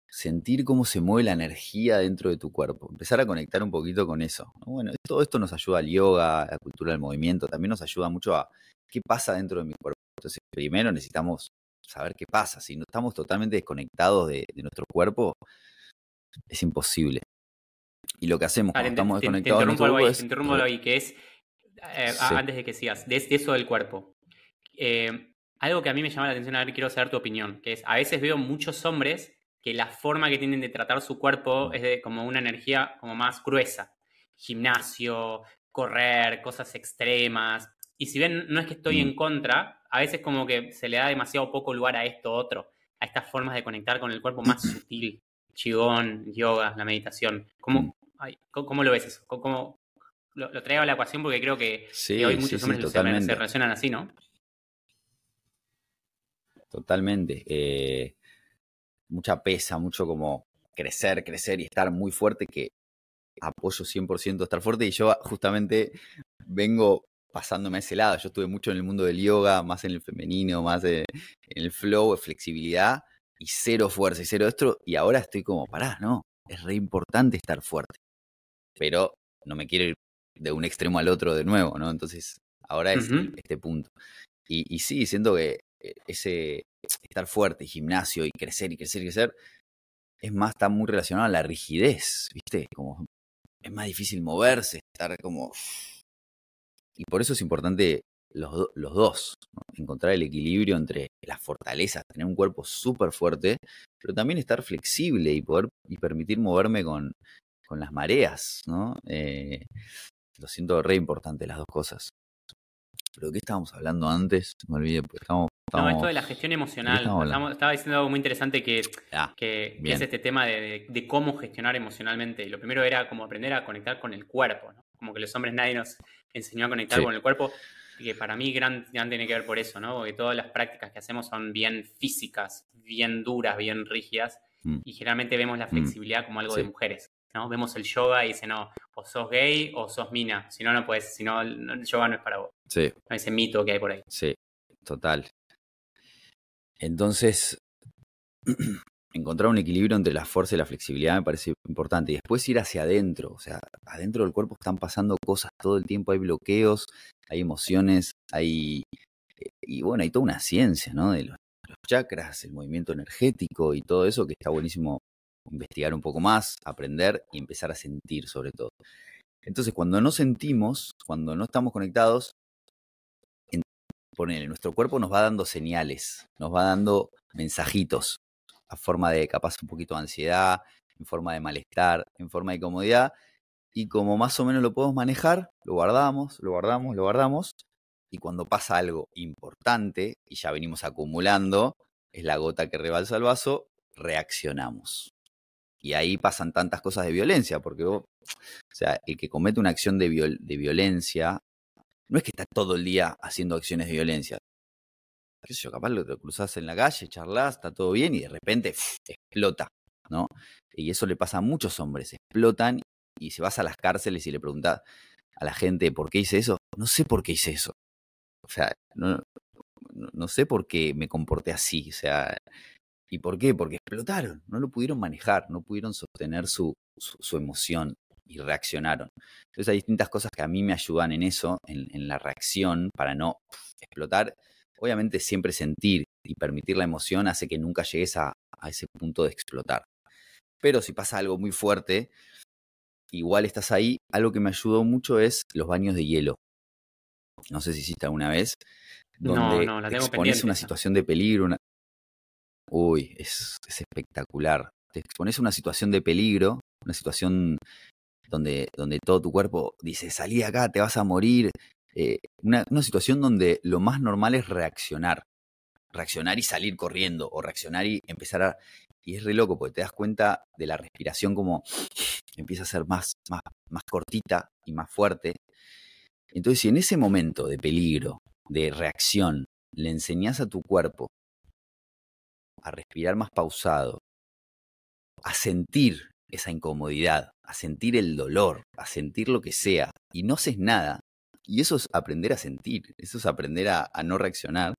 sentir cómo se mueve la energía dentro de tu cuerpo, empezar a conectar un poquito con eso. Bueno, todo esto nos ayuda al yoga, a la cultura del movimiento, también nos ayuda mucho a qué pasa dentro de mi cuerpo. Entonces, primero necesitamos saber qué pasa. Si no estamos totalmente desconectados de, nuestro cuerpo, es imposible. Y lo que hacemos cuando estamos desconectados de nuestro cuerpo es... interrumpo ahí, que es, eh, antes de que sigas, de, eso del cuerpo. Eh, algo que a mí me llama la atención, a ver, quiero saber tu opinión, que es, a veces veo muchos hombres que la forma que tienen de tratar su cuerpo es de como una energía como más gruesa. Gimnasio, correr, cosas extremas. Y si bien no es que estoy en mm. contra, a veces como que se le da demasiado poco lugar a esto otro, a estas formas de conectar con el cuerpo más sutil. Chigón, yoga, la meditación. ¿Cómo, mm. ¿cómo, lo ves eso? ¿Cómo, lo, traigo a la ecuación porque creo que, hoy muchos hombres se, relacionan así, ¿no? Totalmente. Eh, mucha pesa, mucho como crecer, crecer y estar muy fuerte, que apoyo 100% estar fuerte y yo justamente vengo pasándome a ese lado. Yo estuve mucho en el mundo del yoga, más en el femenino, más en el flow, flexibilidad y cero fuerza y cero esto. Y ahora estoy como, pará, no, es re importante estar fuerte. Pero no me quiero ir de un extremo al otro de nuevo, ¿no? Entonces, ahora es este punto. Y, y sí, siento que eh, ese estar fuerte, gimnasio y crecer y crecer y crecer, es más, está muy relacionado a la rigidez, ¿viste? Como es más difícil moverse, estar como... Y por eso es importante los, los dos, encontrar el equilibrio entre las fortalezas, tener un cuerpo súper fuerte, pero también estar flexible y poder y permitir moverme con, con las mareas, ¿no? Eh, lo siento re importante las dos cosas. ¿Pero qué estábamos hablando antes? Me olvidé, porque estamos no, esto de la gestión emocional. estaba diciendo algo muy interesante que, ah, que, es este tema de, cómo gestionar emocionalmente. Lo primero era como aprender a conectar con el cuerpo, ¿no? Como que los hombres nadie nos enseñó a conectar con el cuerpo. Y que para mí gran, tiene que ver por eso, ¿no? Porque todas las prácticas que hacemos son bien físicas, bien duras, bien rígidas. Mm. Y generalmente vemos la mm. flexibilidad como algo de mujeres. ¿no? Vemos el yoga y dice, no, o sos gay o sos mina. Si no, no puedes, si no, el yoga no es para vos. Sí. Ese mito que hay por ahí. Sí, total. Entonces, encontrar un equilibrio entre la fuerza y la flexibilidad me parece importante. Y después ir hacia adentro, o sea, adentro del cuerpo están pasando cosas todo el tiempo, hay bloqueos, hay emociones, hay... Eh, y bueno, hay toda una ciencia, ¿no? De los, chakras, el movimiento energético y todo eso que está buenísimo investigar un poco más, aprender y empezar a sentir sobre todo. Entonces, cuando no sentimos, cuando no estamos conectados, en, nuestro cuerpo nos va dando señales, nos va dando mensajitos a forma de capaz un poquito de ansiedad, en forma de malestar, en forma de comodidad. Y como más o menos lo podemos manejar, lo guardamos, lo guardamos, lo guardamos. Y cuando pasa algo importante y ya venimos acumulando, es la gota que rebalsa el vaso, reaccionamos. Y ahí pasan tantas cosas de violencia, porque o sea, el que comete una acción de, de violencia, no es que está todo el día haciendo acciones de violencia qué sé yo, capaz lo, cruzás en la calle, charlas, está todo bien y de repente explota, ¿no? Y eso le pasa a muchos hombres, explotan y si vas a las cárceles y le preguntas a la gente por qué hice eso, no sé por qué hice eso. O sea, no, no sé por qué me comporté así, o sea, ¿y por qué? Porque explotaron, no lo pudieron manejar, no pudieron sostener su, su, emoción y reaccionaron. Entonces hay distintas cosas que a mí me ayudan en eso, en, en la reacción, para no explotar Obviamente siempre sentir y permitir la emoción hace que nunca llegues a, ese punto de explotar. Pero si pasa algo muy fuerte, igual estás ahí. Algo que me ayudó mucho es los baños de hielo. No sé si hiciste alguna vez. Donde no, no, te expones a una situación de peligro. Uy, es, espectacular. Te expones a una situación de peligro, una situación donde, donde todo tu cuerpo dice, salí acá, te vas a morir, eh, una, situación donde lo más normal es reaccionar. Reaccionar y salir corriendo, o reaccionar y empezar a... Y es re loco, porque te das cuenta de la respiración como empieza a ser más, más, más cortita y más fuerte. Entonces, si en ese momento de peligro, de reacción, le enseñas a tu cuerpo a respirar más pausado, a sentir esa incomodidad, a sentir el dolor, a sentir lo que sea, y no haces nada, y eso es aprender a sentir, eso es aprender a, no reaccionar.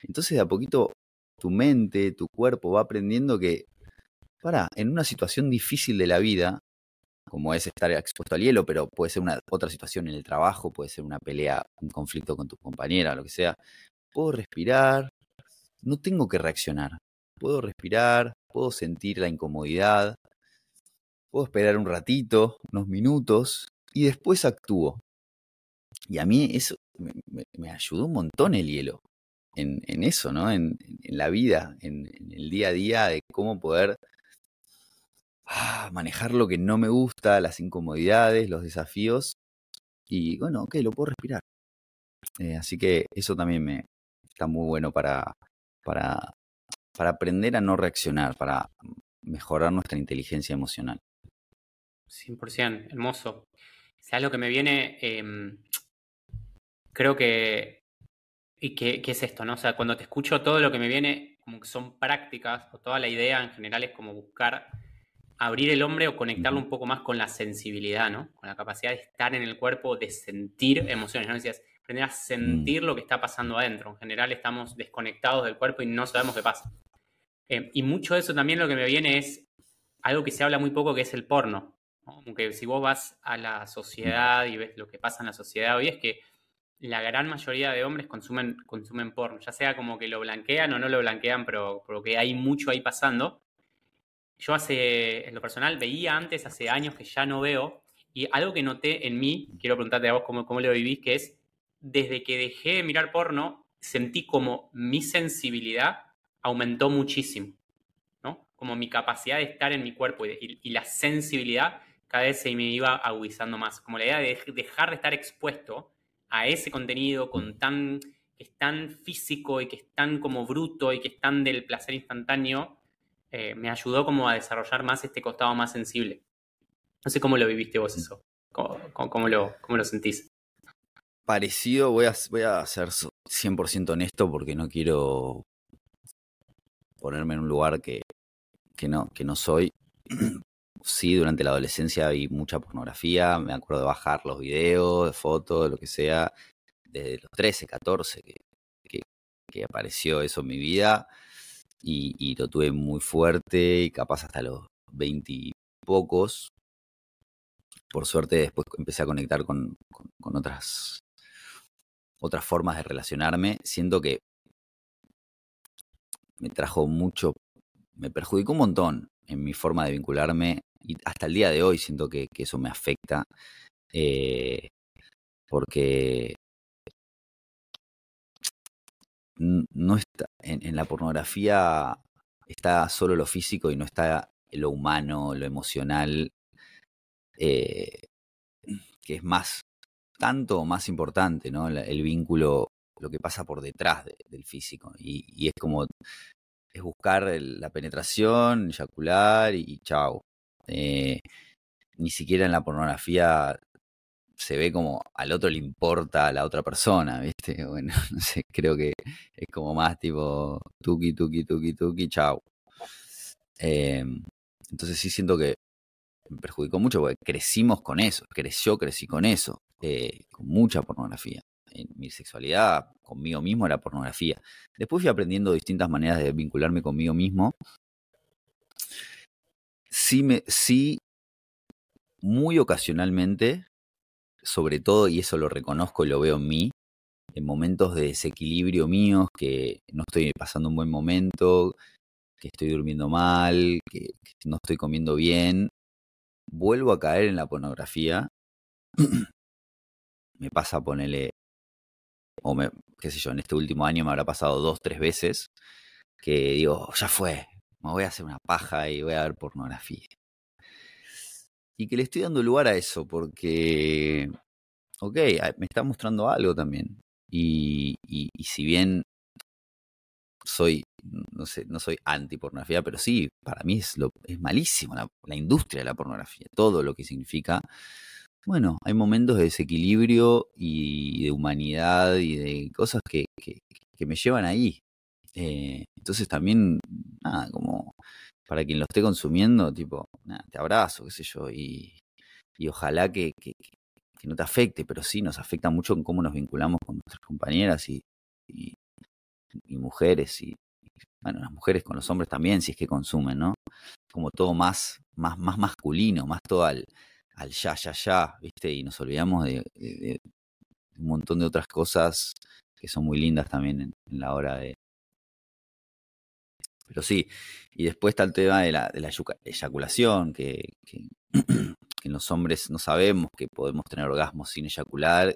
Entonces de a poquito tu mente, tu cuerpo va aprendiendo que, para, en una situación difícil de la vida, como es estar expuesto al hielo, pero puede ser una otra situación en el trabajo, puede ser una pelea, un conflicto con tu compañera, lo que sea, puedo respirar, no tengo que reaccionar, puedo respirar, puedo sentir la incomodidad, puedo esperar un ratito, unos minutos, y después actúo. Y a mí eso me, ayudó un montón el hielo en, eso, ¿no? En, la vida, en, el día a día de cómo poder ah, manejar lo que no me gusta, las incomodidades, los desafíos. Y bueno, ok, lo puedo respirar. Eh, así que eso también me está muy bueno para, para, para aprender a no reaccionar, para mejorar nuestra inteligencia emocional. 100%, hermoso. sea, lo que me viene, em, creo que, y que, es esto, ¿no? O sea, cuando te escucho todo lo que me viene, como que son prácticas, o toda la idea en general es como buscar abrir el hombre o conectarlo un poco más con la sensibilidad, ¿no? Con la capacidad de estar en el cuerpo, de sentir emociones, ¿no? Decías, aprender a sentir mm. lo que está pasando adentro. En general estamos desconectados del cuerpo y no sabemos qué pasa. Eh, y mucho de eso también lo que me viene es algo que se habla muy poco, que es el porno. Aunque si vos vas a la sociedad y ves lo que pasa en la sociedad hoy, es que la gran mayoría de hombres consumen, consumen porno, ya sea como que lo blanquean o no lo blanquean, pero porque hay mucho ahí pasando. Yo hace, en lo personal, veía antes, hace años que ya no veo, y algo que noté en mí, quiero preguntarte a vos cómo, cómo lo vivís, que es, desde que dejé de mirar porno, sentí como mi sensibilidad aumentó muchísimo, ¿no? Como mi capacidad de estar en mi cuerpo y, y la sensibilidad cada vez se me iba agudizando más, como la idea de dejar de estar expuesto a ese contenido con tan, que es tan físico y que es tan como bruto y que es tan del placer instantáneo, eh, me ayudó como a desarrollar más este costado más sensible. No sé cómo lo viviste vos eso, cómo, lo, cómo lo sentís. Parecido, voy a, voy a ser 100% honesto porque no quiero ponerme en un lugar que, que, no, que no soy. sí, durante la adolescencia vi mucha pornografía, me acuerdo de bajar los videos, de fotos, lo que sea, desde los 13, 14 que, que, apareció eso en mi vida. Y, lo tuve muy fuerte y capaz hasta los 20 y pocos. Por suerte después empecé a conectar con, con otras, otras formas de relacionarme. Siento que me trajo mucho, me perjudicó un montón en mi forma de vincularme y hasta el día de hoy siento que, eso me afecta. Eh, porque no está en, la pornografía está solo lo físico y no está lo humano, lo emocional, eh, que es más, tanto más importante, ¿no? El vínculo, lo que pasa por detrás del físico. Y, es como, es buscar la penetración, eyacular y, y chao. Eh, ni siquiera en la pornografía se ve como al otro le importa a la otra persona, ¿viste? Bueno, no sé, creo que es como más tipo tuki, tuki, tuki, tuki, chau. Em, entonces sí siento que me perjudicó mucho porque crecimos con eso, creció, crecí con eso, eh, con mucha pornografía. En mi sexualidad conmigo mismo era pornografía. Después fui aprendiendo distintas maneras de vincularme conmigo mismo. Sí, me, sí muy ocasionalmente sobre todo, y eso lo reconozco y lo veo en mí, en momentos de desequilibrio míos, que no estoy pasando un buen momento, que estoy durmiendo mal, que, no estoy comiendo bien, vuelvo a caer en la pornografía. me pasa a ponerle, o me, qué sé yo, en este último año me habrá pasado dos, tres veces, que digo, ya fue, me voy a hacer una paja y voy a ver pornografía y que le estoy dando lugar a eso porque, ok, me está mostrando algo también. Y, y, si bien soy, no sé, no soy anti pornografía, pero sí, para mí es, lo, es malísimo la, industria de la pornografía, todo lo que significa. Bueno, hay momentos de desequilibrio y de humanidad y de cosas que, que, me llevan ahí. Eh, entonces también, nada, como para quien lo esté consumiendo, tipo, te abrazo, qué sé yo, y, y ojalá que, que, no te afecte, pero sí nos afecta mucho en cómo nos vinculamos con nuestras compañeras y, y, mujeres, y, bueno, las mujeres con los hombres también, si es que consumen, ¿no? Como todo más, más, más masculino, más todo al, al ya, ya, ya, ¿viste? Y nos olvidamos de, un montón de otras cosas que son muy lindas también en la hora de, pero sí, y después está el tema de la, eyaculación, que, que, en los hombres no sabemos que podemos tener orgasmos sin eyacular.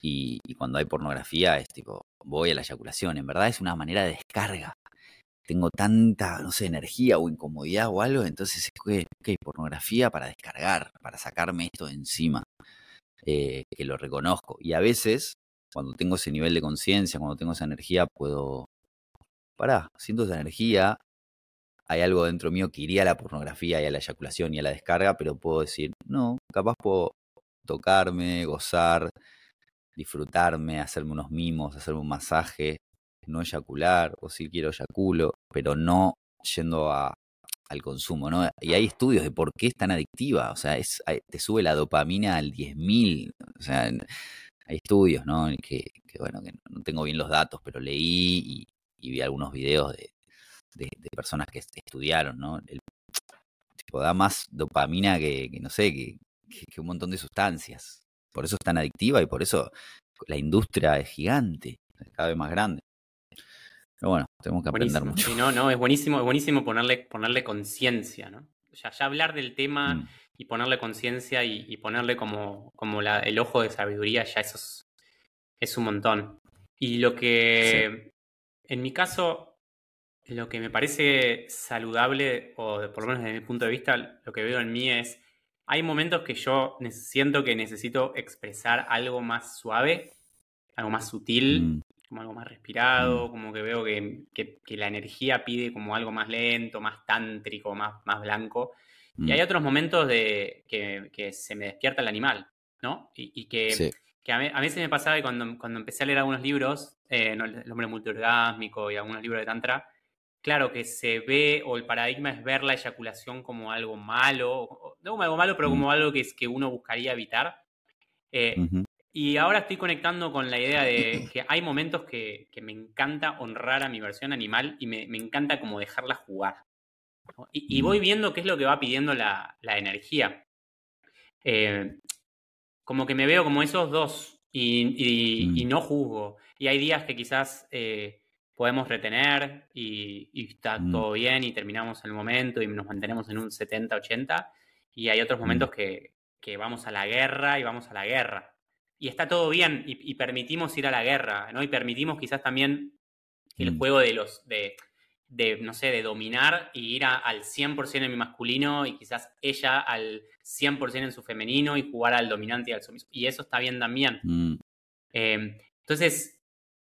Y, cuando hay pornografía es tipo, voy a la eyaculación. En verdad es una manera de descarga. Tengo tanta, no sé, energía o incomodidad o algo, entonces es que, okay, pornografía para descargar, para sacarme esto de encima. Eh, que lo reconozco. Y a veces, cuando tengo ese nivel de conciencia, cuando tengo esa energía, puedo, pará, siento esa energía, hay algo dentro mío que iría a la pornografía y a la eyaculación y a la descarga, pero puedo decir, no, capaz puedo tocarme, gozar, disfrutarme, hacerme unos mimos, hacerme un masaje, no eyacular, o si quiero eyaculo, pero no yendo a, al consumo, ¿no? Y hay estudios de por qué es tan adictiva, o sea, es, te sube la dopamina al 10.000, o sea, hay estudios, ¿no? Que, que, bueno, que no tengo bien los datos, pero leí y, y vi algunos videos de, de, personas que estudiaron, ¿no? El, tipo, da más dopamina que, no sé, que, que, un montón de sustancias. Por eso es tan adictiva y por eso la industria es gigante, cada vez más grande. Pero bueno, tenemos que aprender mucho. Sí, no, no, es buenísimo, es buenísimo ponerle, ponerle conciencia, ¿no? Ya, ya hablar del tema mm. y ponerle conciencia y, ponerle como, como la, el ojo de sabiduría, ya eso es, es un montón. Y lo que en mi caso, lo que me parece saludable, o por lo menos desde mi punto de vista, lo que veo en mí es, hay momentos que yo siento que necesito expresar algo más suave, algo más sutil, mm. como algo más respirado, mm. como que veo que, la energía pide como algo más lento, más tántrico, más, más blanco. Y hay mm. otros momentos de que, se me despierta el animal, ¿no? Y, que que a, mí, a veces me pasaba que cuando, cuando empecé a leer algunos libros, eh, El hombre multiorgásmico y algunos libros de Tantra, claro que se ve, o el paradigma es ver la eyaculación como algo malo, no como algo malo, pero mm. como algo que, que uno buscaría evitar. Eh, Y ahora estoy conectando con la idea de que hay momentos que, me encanta honrar a mi versión animal y me, encanta como dejarla jugar. Y, voy mm. viendo qué es lo que va pidiendo la, energía. Eh, como que me veo como esos dos y, mm. no juzgo. Y hay días que quizás eh, podemos retener y, está mm. todo bien y terminamos el momento y nos mantenemos en un 70-80. Y hay otros momentos que, que vamos a la guerra y vamos a la guerra y está todo bien y, permitimos ir a la guerra, ¿no? Y permitimos quizás también el mm. juego de los, de, de, no sé, de dominar y ir al 100% en mi masculino y quizás ella al 100% en su femenino y jugar al dominante y al sumiso. Y eso está bien también. Mm. Eh, entonces,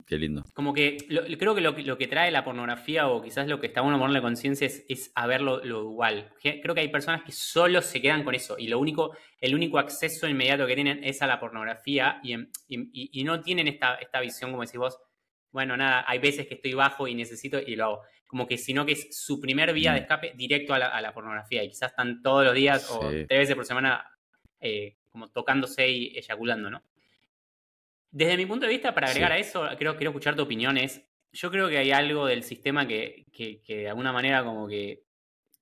Qué lindo. Como que creo que lo, lo, que trae la pornografía o quizás lo que está bueno ponerle conciencia es, es a ver lo, igual. Creo que hay personas que solo se quedan con eso y lo único, el único acceso inmediato que tienen es a la pornografía y, y, no tienen esta, esta visión, como decís vos, bueno, nada, hay veces que estoy bajo y necesito y lo hago. Como que sino que es su primer vía de mm. escape directo a la, pornografía y quizás están todos los días o tres veces por semana eh, como tocándose y eyaculando, ¿no? Desde mi punto de vista, para agregar a eso, creo, quiero escuchar tu opinión, es, yo creo que hay algo del sistema que, que, de alguna manera como que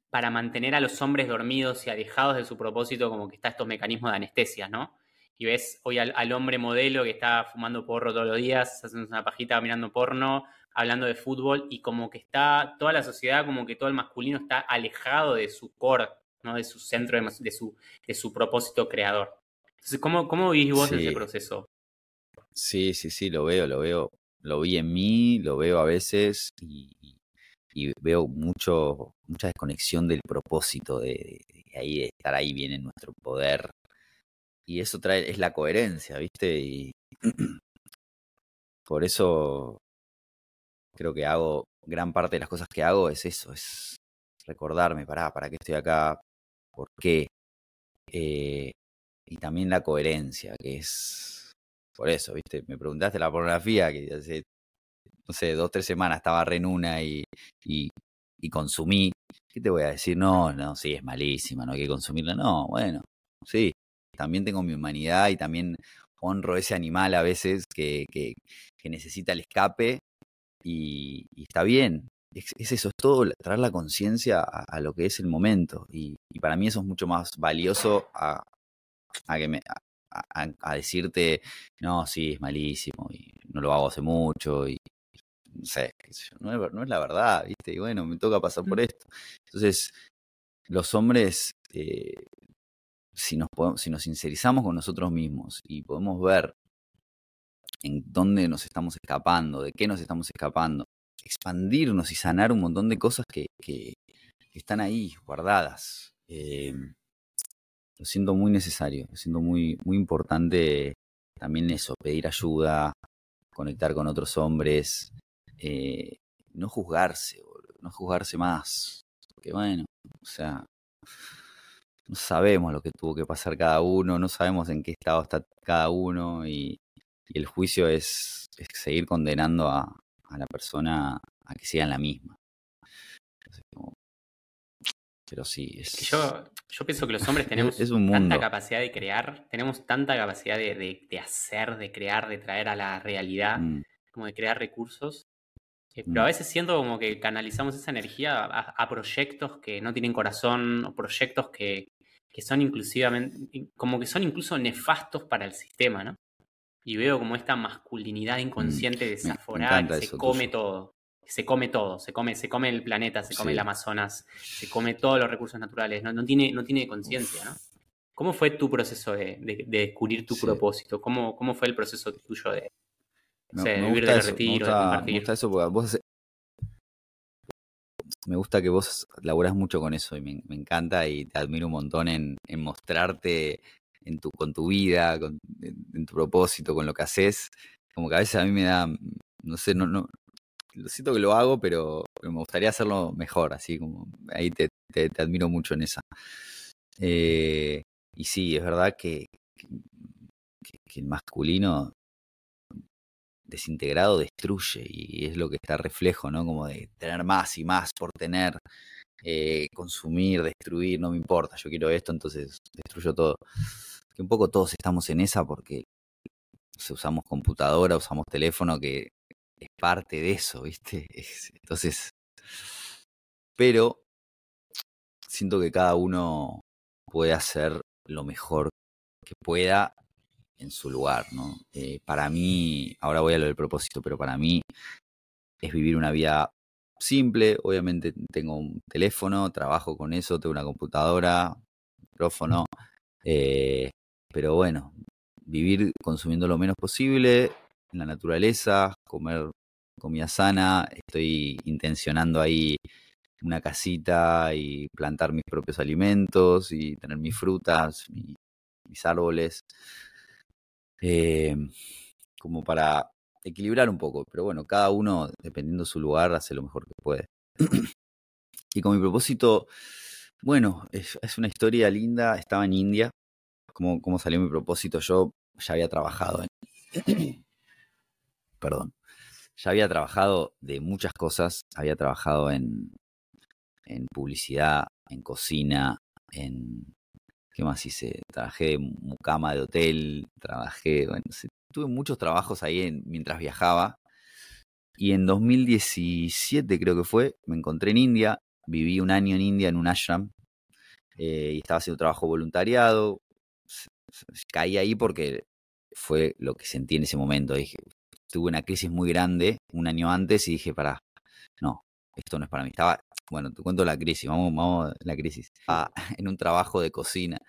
para mantener a los hombres dormidos y alejados de su propósito, como que está estos mecanismos de anestesia, ¿no? Y ves hoy al, hombre modelo que está fumando porro todos los días, haciendo una pajita mirando porno, hablando de fútbol, y como que está toda la sociedad, como que todo el masculino está alejado de su core, ¿no? De su centro, de, su, de su propósito creador. Entonces, ¿cómo, cómo vivís vos ese proceso? Sí, sí, sí, lo veo, lo veo. Lo vi en mí, lo veo a veces y, veo mucho, mucha desconexión del propósito de, ahí, de estar ahí bien en nuestro poder. Y eso trae, es la coherencia, ¿viste? Y por eso creo que hago, gran parte de las cosas que hago es eso, es recordarme, para, ¿para qué estoy acá? ¿Por qué? Eh, y también la coherencia, que es por eso, ¿viste? Me preguntaste la pornografía, que hace, no sé, dos, tres semanas estaba re en una y, y, consumí. ¿Qué te voy a decir? No, no, sí, es malísima, no hay que consumirla. No, bueno, sí, también tengo mi humanidad y también honro ese animal a veces que, que, necesita el escape y, está bien. Es, eso, es todo, traer la conciencia a, lo que es el momento. Y, para mí eso es mucho más valioso a, a que me, a, decirte, no, sí, es malísimo y no lo hago hace mucho y no sé, no, es, la verdad, ¿viste? Y bueno, me toca pasar por esto. Entonces, los hombres, eh, si, nos podemos, si nos sincerizamos con nosotros mismos y podemos ver en dónde nos estamos escapando, de qué nos estamos escapando, expandirnos y sanar un montón de cosas que, están ahí guardadas. Eh, lo siento muy necesario, lo siento muy, muy importante también eso, pedir ayuda, conectar con otros hombres, eh, no juzgarse, no juzgarse más, porque bueno, o sea, no sabemos lo que tuvo que pasar cada uno, no sabemos en qué estado está cada uno y, el juicio es, seguir condenando a, a, la persona a que siga en la misma. Pero sí, es... Yo, yo pienso que los hombres tenemos tanta capacidad de crear, tenemos tanta capacidad de, de, hacer, de crear, de traer a la realidad, mm. como de crear recursos. Eh, pero a mm. veces siento como que canalizamos esa energía a, proyectos que no tienen corazón o proyectos que, que son inclusivamente, como que son incluso nefastos para el sistema, ¿no? Y veo como esta masculinidad mm. inconsciente desaforada que se come todo se come todo, se come, se come el planeta, se come el Amazonas, se come todos los recursos naturales, no, no tiene, no tiene conciencia, ¿no? ¿Cómo fue tu proceso de, descubrir tu propósito? ¿Cómo, ¿Cómo fue el proceso tuyo de, vivir de retiro, de compartir? Me gusta eso porque vos me gusta que vos laburas mucho con eso y me, encanta y te admiro un montón en, mostrarte en tu, con tu vida, con, en, tu propósito, con lo que haces. Como que a veces a mí me da, no sé, no, no, lo siento que lo hago, pero, me gustaría hacerlo mejor, así como ahí te, te, admiro mucho en esa. Eh, y sí, es verdad que, que, el masculino desintegrado destruye y es lo que está reflejo, ¿no? Como de tener más y más por tener, eh, consumir, destruir, no me importa, yo quiero esto, entonces destruyo todo. Que un poco todos estamos en esa porque usamos computadora, usamos teléfono, que es parte de eso, ¿viste? entonces, pero siento que cada uno puede hacer lo mejor que pueda en su lugar, ¿no? Eh, para mí, ahora voy a lo del propósito, pero para mí es vivir una vida simple, obviamente tengo un teléfono, trabajo con eso, tengo una computadora, micrófono, eh, pero bueno, vivir consumiendo lo menos posible en la naturaleza, comer comida sana, estoy intencionando ahí una casita y plantar mis propios alimentos y tener mis frutas, mis árboles, eh, como para equilibrar un poco. Pero bueno, cada uno, dependiendo de su lugar, hace lo mejor que puede. y con mi propósito, bueno, es, una historia linda. Estaba en India. ¿Cómo, ¿Cómo salió mi propósito? Yo ya había trabajado en... Perdón. Ya había trabajado de muchas cosas. Había trabajado en, en publicidad, en cocina, en... ¿Qué más hice? Trabajé de mucama de hotel, trabajé, bueno, tuve muchos trabajos ahí mientras viajaba. Y en 2017 creo que fue, me encontré en India, viví un año en India en un ashram eh, y estaba haciendo trabajo voluntariado. Caí ahí porque fue lo que sentí en ese momento. Dije, tuve una crisis muy grande un año antes y dije, para, no, esto no es para mí. Estaba, bueno, te cuento la crisis, vamos, vamos, la crisis. Estaba en un trabajo de cocina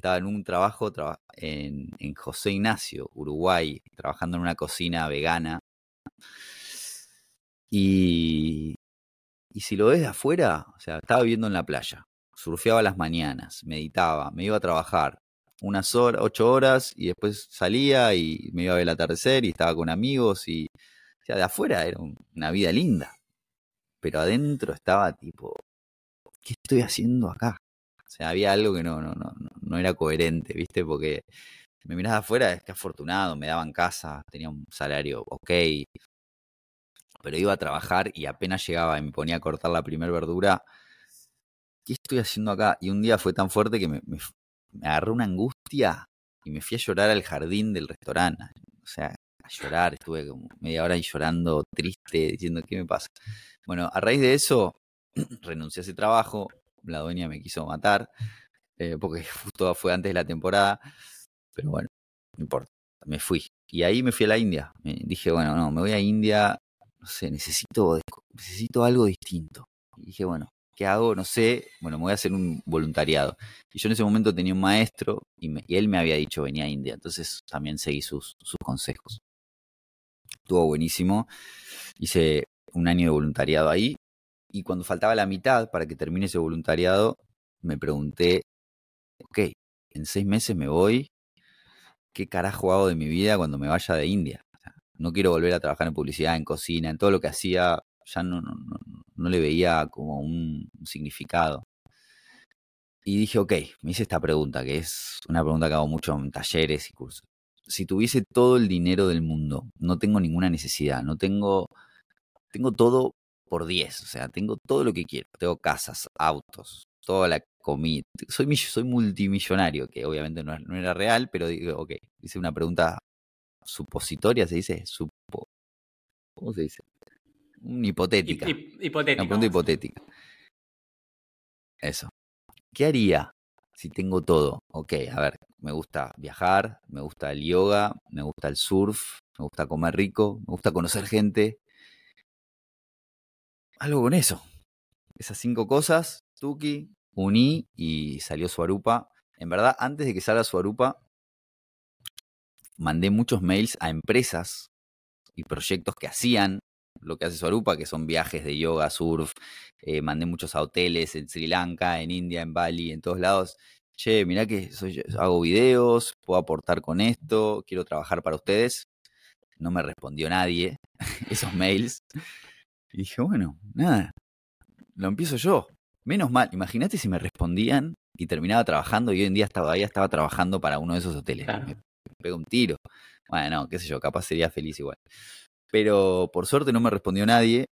estaba en un trabajo en, José Ignacio, Uruguay, trabajando en una cocina vegana. Y, y si lo ves de afuera, o sea, estaba viviendo en la playa, surfeaba las mañanas, meditaba, me iba a trabajar unas horas, ocho horas y después salía y me iba a ver el atardecer y estaba con amigos y, o sea, de afuera era una vida linda. Pero adentro estaba tipo, ¿qué estoy haciendo acá? O sea, había algo que no, no, no, no era coherente, ¿viste? Porque me mirás de afuera, es que afortunado, me daban casa, tenía un salario ok, pero iba a trabajar y apenas llegaba y me ponía a cortar la primera verdura. ¿Qué estoy haciendo acá? Y un día fue tan fuerte que me, agarró una angustia y me fui a llorar al jardín del restaurante. O sea, a llorar, estuve como media hora llorando, triste, diciendo, ¿qué me pasa? Bueno, a raíz de eso, renuncié a ese trabajo, la dueña me quiso matar, eh, porque justo fue antes de la temporada, pero bueno, no importa, me fui. Y ahí me fui a la India. Me dije, bueno, no, me voy a India, no sé, necesito, necesito algo distinto. Y dije, bueno, ¿qué hago? No sé, bueno, me voy a hacer un voluntariado. Y yo en ese momento tenía un maestro y, él me había dicho venía a India, entonces también seguí sus, sus consejos. Estuvo buenísimo. Hice un año de voluntariado ahí y cuando faltaba la mitad para que termine ese voluntariado, me pregunté, ok, en seis meses me voy, ¿qué carajo hago de mi vida cuando me vaya de India? no quiero volver a trabajar en publicidad, en cocina, en todo lo que hacía, ya no, no, no, le veía como un, significado. Y dije, ok, me hice esta pregunta, que es una pregunta que hago mucho en talleres y cursos. Si tuviese todo el dinero del mundo, no tengo ninguna necesidad, no tengo, tengo todo por 10, o sea, tengo todo lo que quiero. Tengo casas, autos, toda la comida. Soy, soy multimillonario, que obviamente no, era real, pero digo, ok, hice una pregunta supositoria, se dice, supo, ¿cómo se dice? Hipotética. hipotética. Una pregunta hipotética. Eso. ¿Qué haría si tengo todo? Ok, a ver, me gusta viajar, me gusta el yoga, me gusta el surf, me gusta comer rico, me gusta conocer gente, algo con eso. Esas cinco cosas, Tuki, uní y salió Suarupa. En verdad, antes de que salga Suarupa, mandé muchos mails a empresas y proyectos que hacían lo que hace Suarupa, que son viajes de yoga, surf. Eh, mandé muchos a hoteles en Sri Lanka, en India, en Bali, en todos lados. Che, mirá que soy, hago videos, puedo aportar con esto, quiero trabajar para ustedes. No me respondió nadie esos mails. Y dije, bueno, nada, lo empiezo yo. Menos mal, imagínate si me respondían y terminaba trabajando y hoy en día todavía estaba trabajando para uno de esos hoteles. Me, pegó un tiro. Bueno, qué sé yo, capaz sería feliz igual. Pero por suerte no me respondió nadie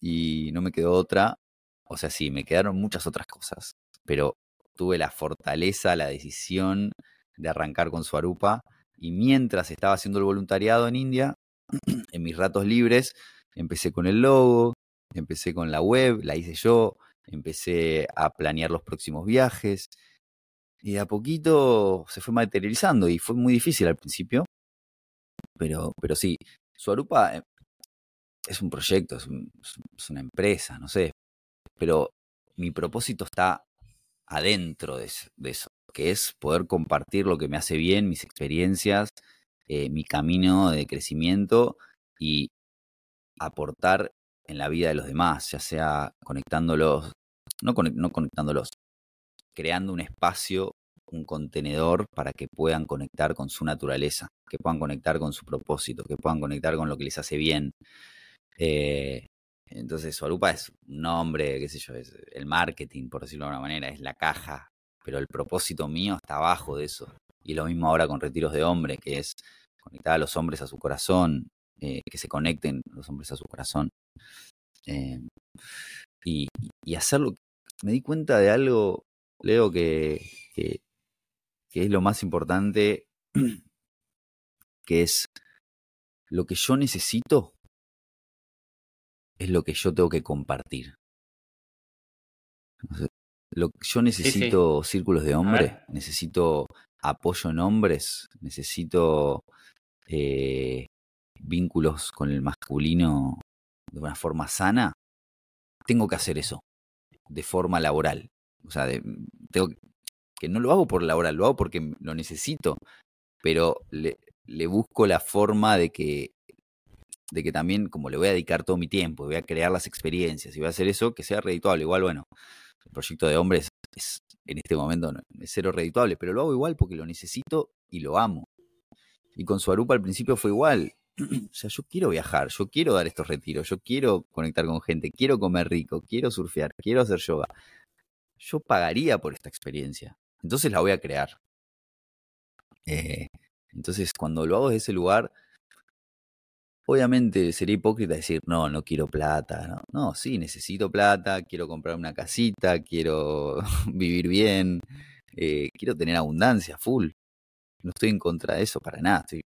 y no me quedó otra. O sea, sí, me quedaron muchas otras cosas. Pero tuve la fortaleza, la decisión de arrancar con su arupa Y mientras estaba haciendo el voluntariado en India, en mis ratos libres, empecé con el logo, empecé con la web, la hice yo, empecé a planear los próximos viajes. Y a poquito se fue materializando y fue muy difícil al principio. Pero, pero sí, Suarupa eh, es un proyecto, es, es una empresa, no sé. Pero mi propósito está adentro de, eso, que es poder compartir lo que me hace bien, mis experiencias, eh, mi camino de crecimiento y aportar en la vida de los demás, ya sea conectándolos, no, no conectándolos, creando un espacio, un contenedor para que puedan conectar con su naturaleza, que puedan conectar con su propósito, que puedan conectar con lo que les hace bien. Eh, entonces, Sorupa es un nombre, qué sé yo, es el marketing, por decirlo de alguna manera, es la caja, pero el propósito mío está abajo de eso. Y lo mismo ahora con Retiros de Hombre, que es conectar a los hombres a su corazón, eh, que se conecten los hombres a su corazón. Eh, y, hacerlo. Me di cuenta de algo, Leo, que, que es lo más importante, que es lo que yo necesito es lo que yo tengo que compartir. Lo, yo necesito círculos de hombres, necesito apoyo en hombres, necesito eh, vínculos con el masculino de una forma sana. Tengo que hacer eso de forma laboral. O sea, tengo que no lo hago por laboral, lo hago porque lo necesito, pero le, busco la forma de que de que también, como le voy a dedicar todo mi tiempo, voy a crear las experiencias y voy a hacer eso, que sea redituable. Igual, bueno, el proyecto de hombres es, en este momento es cero redituable, pero lo hago igual porque lo necesito y lo amo. Y con su Arupa al principio fue igual. o sea, yo quiero viajar, yo quiero dar estos retiros, yo quiero conectar con gente, quiero comer rico, quiero surfear, quiero hacer yoga. Yo pagaría por esta experiencia. Entonces la voy a crear. Eh, entonces, cuando lo hago desde ese lugar, Obviamente sería hipócrita decir, no, no quiero plata. No, no sí, necesito plata, quiero comprar una casita, quiero vivir bien, eh, quiero tener abundancia, full. No estoy en contra de eso para nada, estoy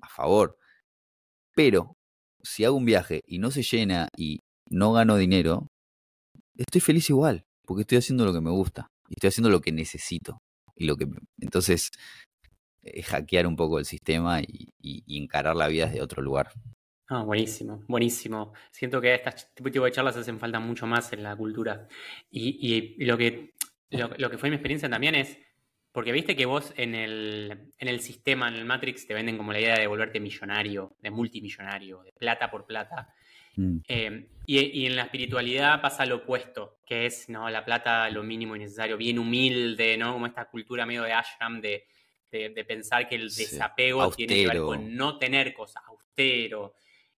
a favor. Pero si hago un viaje y no se llena y no gano dinero, estoy feliz igual, porque estoy haciendo lo que me gusta y estoy haciendo lo que necesito. Y lo que entonces eh, hackear un poco el sistema y, encarar la vida desde otro lugar. Ah, buenísimo, buenísimo. Siento que estas tipo de charlas hacen falta mucho más en la cultura. Y, lo, que, lo, que fue mi experiencia también es, porque viste que vos en el, en el sistema, en el Matrix, te venden como la idea de volverte millonario, de multimillonario, de plata por plata. Mm. Eh, y, y, en la espiritualidad pasa lo opuesto, que es no la plata lo mínimo y necesario, bien humilde, ¿no? Como esta cultura medio de ashram de de, pensar que el desapego tiene que ver con no tener cosas, austero.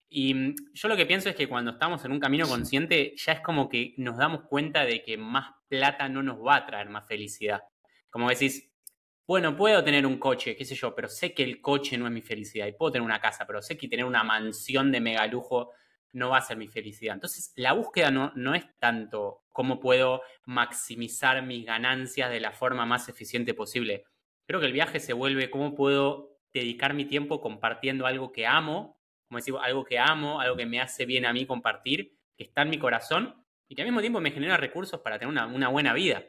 Y mm, yo lo que pienso es que cuando estamos en un camino consciente, ya es como que nos damos cuenta de que más plata no nos va a traer más felicidad. Como decís, bueno, puedo tener un coche, qué sé yo, pero sé que el coche no es mi felicidad. Y puedo tener una casa, pero sé que tener una mansión de megalujo no va a ser mi felicidad. Entonces, la búsqueda no, no es tanto cómo puedo maximizar mis ganancias de la forma más eficiente posible creo que el viaje se vuelve cómo puedo dedicar mi tiempo compartiendo algo que amo, como decir, algo que amo, algo que me hace bien a mí compartir, que está en mi corazón y que al mismo tiempo me genera recursos para tener una, buena vida.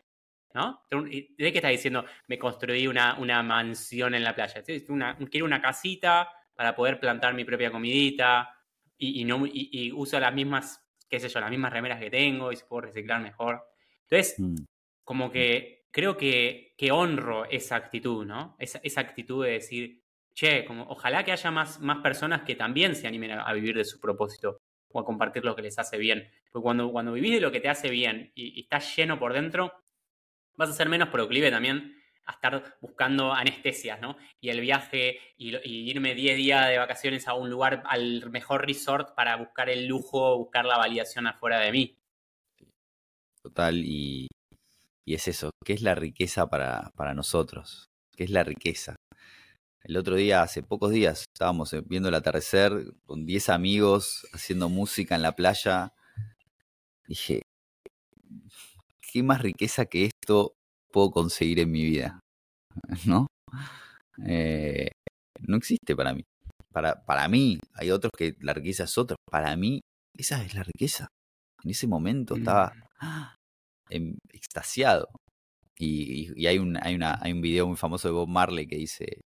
¿No? ¿De qué estás diciendo? Me construí una, una mansión en la playa. quiero una casita para poder plantar mi propia comidita y, no, y, uso las mismas, qué sé yo, las mismas remeras que tengo y se puedo reciclar mejor. Entonces, mm. como que creo que, que honro esa actitud, ¿no? Esa, esa, actitud de decir, che, como, ojalá que haya más, más personas que también se animen a, vivir de su propósito o a compartir lo que les hace bien. Porque cuando, cuando vivís de lo que te hace bien y, estás lleno por dentro, vas a ser menos proclive también a estar buscando anestesias, ¿no? Y el viaje y, irme 10 días de vacaciones a un lugar, al mejor resort para buscar el lujo, buscar la validación afuera de mí. Total, y, y es eso, ¿qué es la riqueza para, para nosotros? ¿Qué es la riqueza? El otro día, hace pocos días, estábamos eh, viendo el atardecer con 10 amigos haciendo música en la playa. Dije, ¿qué más riqueza que esto puedo conseguir en mi vida? ¿No? Eh, no existe para mí. Para, para mí, hay otros que la riqueza es otra. Para mí, esa es la riqueza. En ese momento estaba mm. extasiado. Y, hay, un, hay, una, hay un video muy famoso de Bob Marley que dice,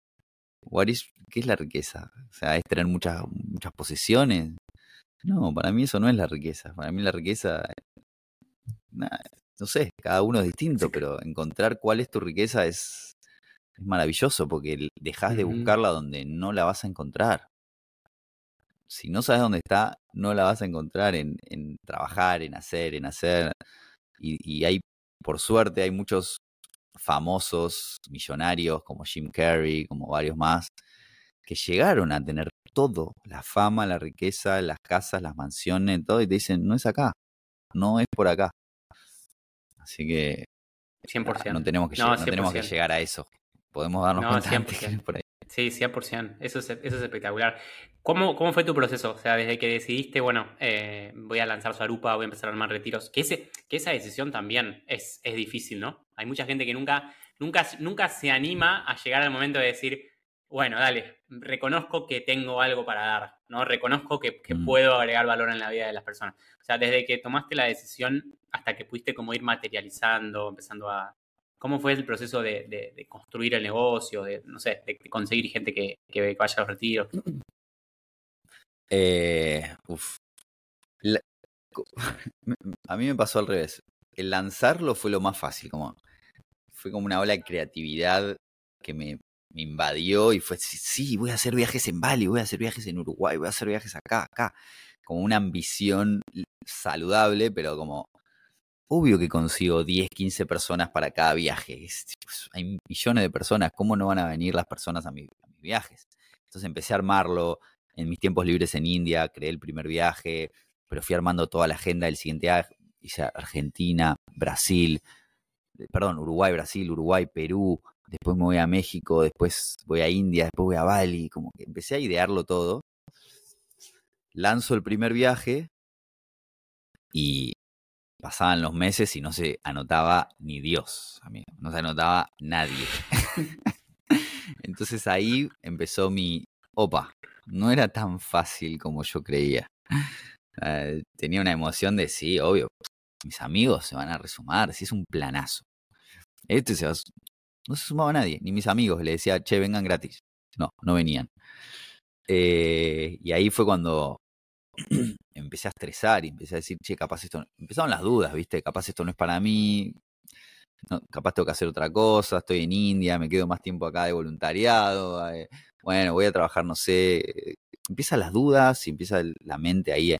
What is, ¿qué es la riqueza? O sea, es tener muchas, muchas posesiones. No, para mí eso no es la riqueza. Para mí la riqueza, no sé, cada uno es distinto, pero encontrar cuál es tu riqueza es, es maravilloso porque dejas de buscarla donde no la vas a encontrar. Si no sabes dónde está, no la vas a encontrar en, en trabajar, en hacer, en hacer. Y, y hay, por suerte, hay muchos famosos millonarios como Jim Carrey, como varios más, que llegaron a tener todo, la fama, la riqueza, las casas, las mansiones, todo, y te dicen, no es acá, no es por acá. Así que 100%. No tenemos que, no, tenemos que llegar a eso. Podemos darnos cuenta 100%. por ahí. Sí, 100%. Eso es, eso es espectacular. ¿Cómo, ¿Cómo fue tu proceso? O sea, desde que decidiste, bueno, eh, voy a lanzar Sarupa, voy a empezar a armar retiros, que, ese, que esa decisión también es, es difícil, ¿no? Hay mucha gente que nunca, nunca, nunca se anima a llegar al momento de decir, bueno, dale, reconozco que tengo algo para dar, ¿no? Reconozco que, que mm. puedo agregar valor en la vida de las personas. O sea, desde que tomaste la decisión hasta que pudiste como ir materializando, empezando a, ¿Cómo fue el proceso de, construir el negocio, de, no sé, de, conseguir gente que, vaya a los retiros? Eh, a mí me pasó al revés. El lanzarlo fue lo más fácil, como fue como una ola de creatividad que me, invadió y fue, sí, voy a hacer viajes en Bali, voy a hacer viajes en Uruguay, voy a hacer viajes acá, acá. Como una ambición saludable, pero como obvio que consigo 10, 15 personas para cada viaje. hay millones de personas, ¿cómo no van a venir las personas a, mis viajes? Entonces empecé a armarlo en mis tiempos libres en India, creé el primer viaje, pero fui armando toda la agenda del siguiente viaje. Hice Argentina, Brasil, eh, perdón, Uruguay, Brasil, Uruguay, Perú, después me voy a México, después voy a India, después voy a Bali, como que empecé a idearlo todo. Lanzo el primer viaje y pasaban los meses y no se anotaba ni Dios, amigo. No se anotaba nadie. Entonces ahí empezó mi, opa, no era tan fácil como yo creía. Eh, tenía una emoción de, sí, obvio, mis amigos se van a resumar, si es un planazo. Este se no se sumaba nadie, ni mis amigos. Le decía, che, vengan gratis. No, no venían. Eh, y ahí fue cuando empecé a estresar y empecé a decir, che, capaz esto. Empezaron las dudas, ¿viste? Capaz esto no es para mí. capaz tengo que hacer otra cosa. Estoy en India, me quedo más tiempo acá de voluntariado. Eh, bueno, voy a trabajar, no sé. Empiezan las dudas y empieza la mente ahí. Eh.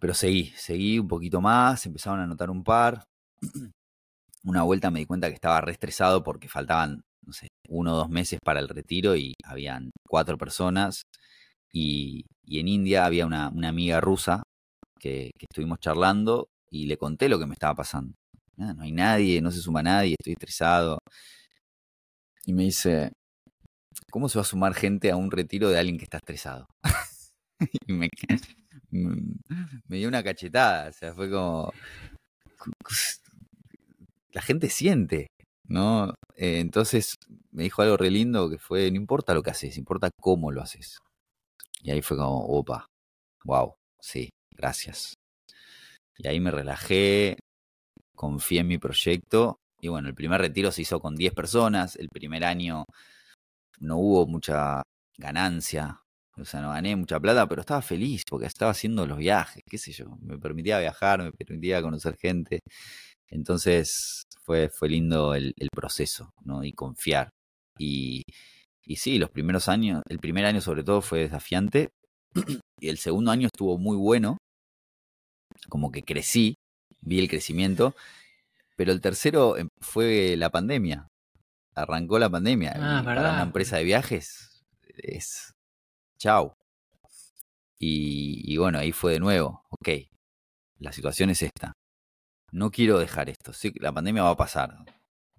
Pero seguí, seguí un poquito más. Empezaron a notar un par. Una vuelta me di cuenta que estaba re estresado porque faltaban, no sé, uno o dos meses para el retiro y habían cuatro personas y, en India había una, amiga rusa que, estuvimos charlando y le conté lo que me estaba pasando. No hay nadie, no se suma nadie, estoy estresado. Y me dice, ¿cómo se va a sumar gente a un retiro de alguien que está estresado? y me, dio una cachetada, o sea, fue como... La gente siente, ¿no? Eh, entonces me dijo algo re lindo que fue, no importa lo que haces, importa cómo lo haces. Y ahí fue como, opa, wow, sí, gracias. Y ahí me relajé, confié en mi proyecto. Y bueno, el primer retiro se hizo con 10 personas. El primer año no hubo mucha ganancia. O sea, no gané mucha plata, pero estaba feliz porque estaba haciendo los viajes, qué sé yo. Me permitía viajar, me permitía conocer gente. Entonces fue, fue lindo el, el proceso, ¿no? Y confiar. Y, y sí, los primeros años, el primer año sobre todo fue desafiante y el segundo año estuvo muy bueno, como que crecí, vi el crecimiento, pero el tercero em, fue la pandemia. Arrancó la pandemia. Ah, para una empresa de viajes es chau. Y, y bueno, ahí fue de nuevo, ok, la situación es esta. No quiero dejar esto. Sí, la pandemia va a pasar.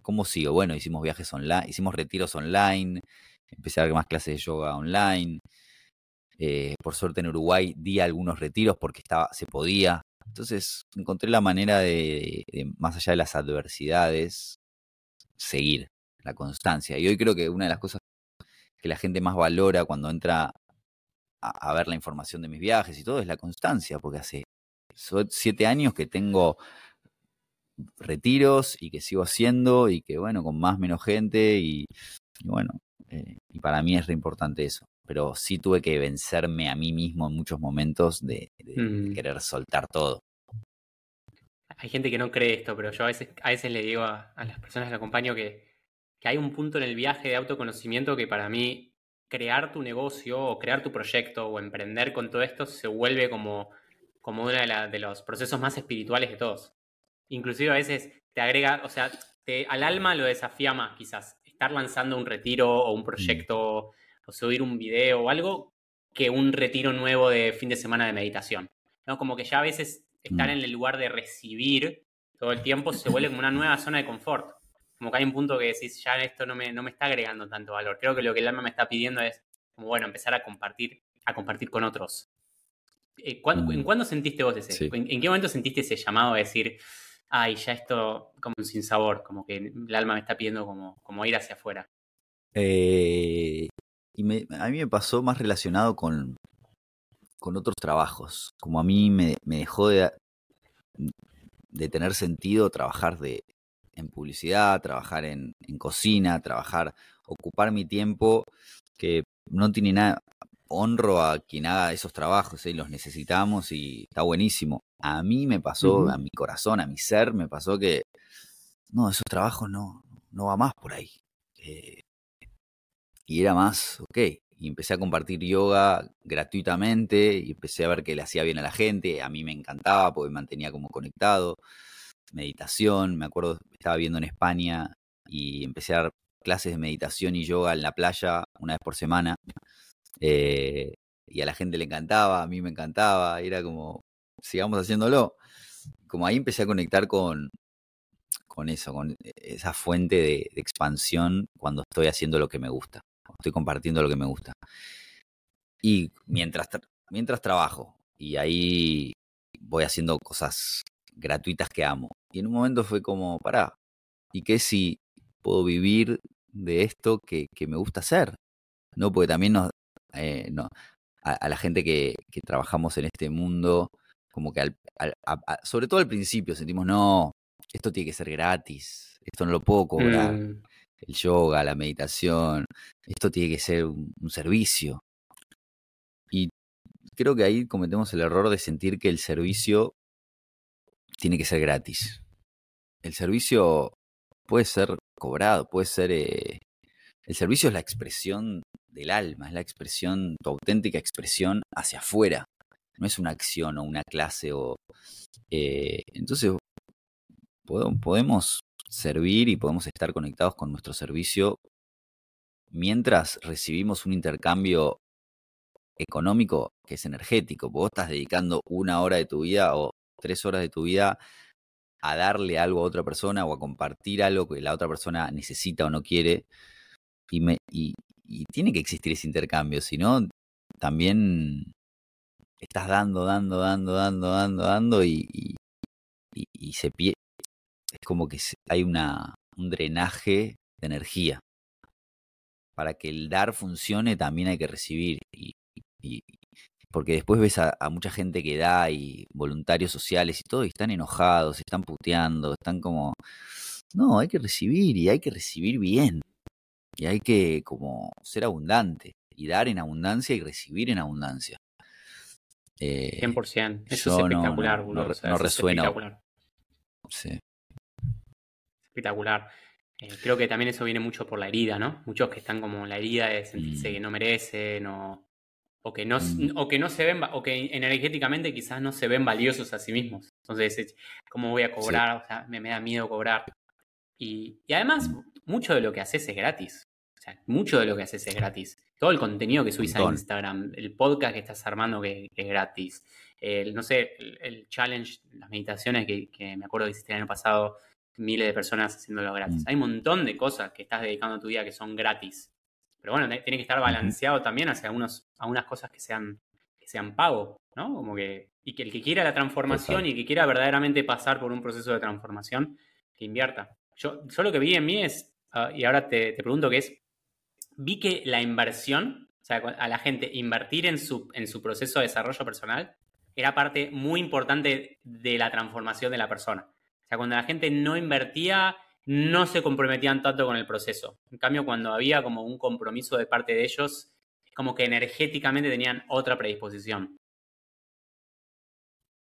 ¿Cómo sigo? Bueno, hicimos viajes online, hicimos retiros online, empecé a dar más clases de yoga online. Eh, por suerte en Uruguay di algunos retiros porque estaba, se podía. Entonces encontré la manera de, más allá de las adversidades, seguir la constancia. Y hoy creo que una de las cosas que la gente más valora cuando entra a, ver la información de mis viajes y todo es la constancia, porque hace siete años que tengo retiros y que sigo haciendo y que bueno, con más menos gente y, bueno, eh, y para mí es re importante eso. Pero sí tuve que vencerme a mí mismo en muchos momentos de, mm. querer soltar todo. Hay gente que no cree esto, pero yo a veces, a veces le digo a, las personas que acompaño que, que hay un punto en el viaje de autoconocimiento que para mí crear tu negocio o crear tu proyecto o emprender con todo esto se vuelve como, como uno de, los procesos más espirituales de todos. Inclusive a veces te agrega, o sea, te, al alma lo desafía más quizás estar lanzando un retiro o un mm. proyecto o subir un video o algo que un retiro nuevo de fin de semana de meditación. ¿no? Como que ya a veces estar mm. en el lugar de recibir todo el tiempo se vuelve como una nueva zona de confort como que hay un punto que decís, ya esto no me, no me está agregando tanto valor. Creo que lo que el alma me está pidiendo es, como bueno, empezar a compartir, a compartir con otros. Eh, ¿En mm. cuándo sentiste vos ese? ¿En, qué momento sentiste ese llamado de decir, ay, ya esto como un sin sabor, como que el alma me está pidiendo como, como ir hacia afuera? Eh, y a mí me pasó más relacionado con, con otros trabajos. Como a mí me, me dejó de, de tener sentido trabajar de, en publicidad, trabajar en, cocina, trabajar, ocupar mi tiempo, que no tiene nada, honro a quien haga esos trabajos, y ¿eh? los necesitamos y está buenísimo. A mí me pasó, a mi corazón, a mi ser, me pasó que, no, esos trabajos no, no va más por ahí. Eh, y era más, ok, y empecé a compartir yoga gratuitamente y empecé a ver que le hacía bien a la gente, a mí me encantaba porque me mantenía como conectado meditación. Me acuerdo, estaba viendo en España y empecé a dar clases de meditación y yoga en la playa una vez por semana. Eh, y a la gente le encantaba, a mí me encantaba, era como, sigamos haciéndolo. Como ahí empecé a conectar con, con eso, con esa fuente de, expansión cuando estoy haciendo lo que me gusta, estoy compartiendo lo que me gusta. Y mientras, mientras trabajo, y ahí voy haciendo cosas gratuitas que amo. Y en un momento fue como, pará, ¿y qué si puedo vivir de esto que, me gusta hacer? ¿No? Porque también nos, eh, no, a, la gente que, trabajamos en este mundo, como que al, sobre todo al principio sentimos, no, esto tiene que ser gratis, esto no lo puedo cobrar. Mm. El yoga, la meditación, esto tiene que ser un servicio. Y creo que ahí cometemos el error de sentir que el servicio tiene que ser gratis. El servicio puede ser cobrado, puede ser... Eh, el servicio es la expresión del alma, es la expresión, tu auténtica expresión hacia afuera. No es una acción o una clase o... Eh, entonces, podemos servir y podemos estar conectados con nuestro servicio mientras recibimos un intercambio económico que es energético. Vos estás dedicando una hora de tu vida o tres horas de tu vida a darle algo a otra persona o a compartir algo que la otra persona necesita o no quiere. Y, me, y, tiene que existir ese intercambio, si no, también estás dando, dando, dando, dando, dando, dando y, y, se pie es como que hay una, un drenaje de energía. Para que el dar funcione también hay que recibir. Y, porque después ves a, mucha gente que da y voluntarios sociales y todo, y están enojados, están puteando, están como, no, hay que recibir y hay que recibir bien. Y hay que como ser abundante y dar en abundancia y recibir en abundancia. 100%. Eso es espectacular, no, no, resuena. Espectacular. Sí. Espectacular. Eh, creo que también eso viene mucho por la herida, ¿no? Muchos que están como la herida de sentirse mm. que no merecen o o que no, mm. o que no se ven, o que energéticamente quizás no se ven valiosos a sí mismos. Entonces, ¿cómo voy a cobrar? O sea, me, da miedo cobrar. Y, además, mm. mucho de lo que haces es gratis. Sea, mucho de lo que haces es gratis. Todo el contenido que subís a Instagram, el podcast que estás armando que, es gratis. El, no sé, el, challenge, las meditaciones que, me acuerdo que hiciste el año pasado, miles de personas haciéndolo gratis. Mm. Hay un montón de cosas que estás dedicando a tu vida que son gratis. Pero bueno, tiene que estar balanceado también hacia algunos, algunas cosas que sean, que sean pago, ¿no? Como que, y que el que quiera la transformación y que quiera verdaderamente pasar por un proceso de transformación, que invierta. Yo, yo lo que vi en mí es, ah, y ahora te, pregunto que es, vi que la inversión, o sea, a la gente invertir en su, en su proceso de desarrollo personal, era parte muy importante de la transformación de la persona. O sea, cuando la gente no invertía, no se comprometían tanto con el proceso. En cambio, cuando había como un compromiso de parte de ellos, como que energéticamente tenían otra predisposición.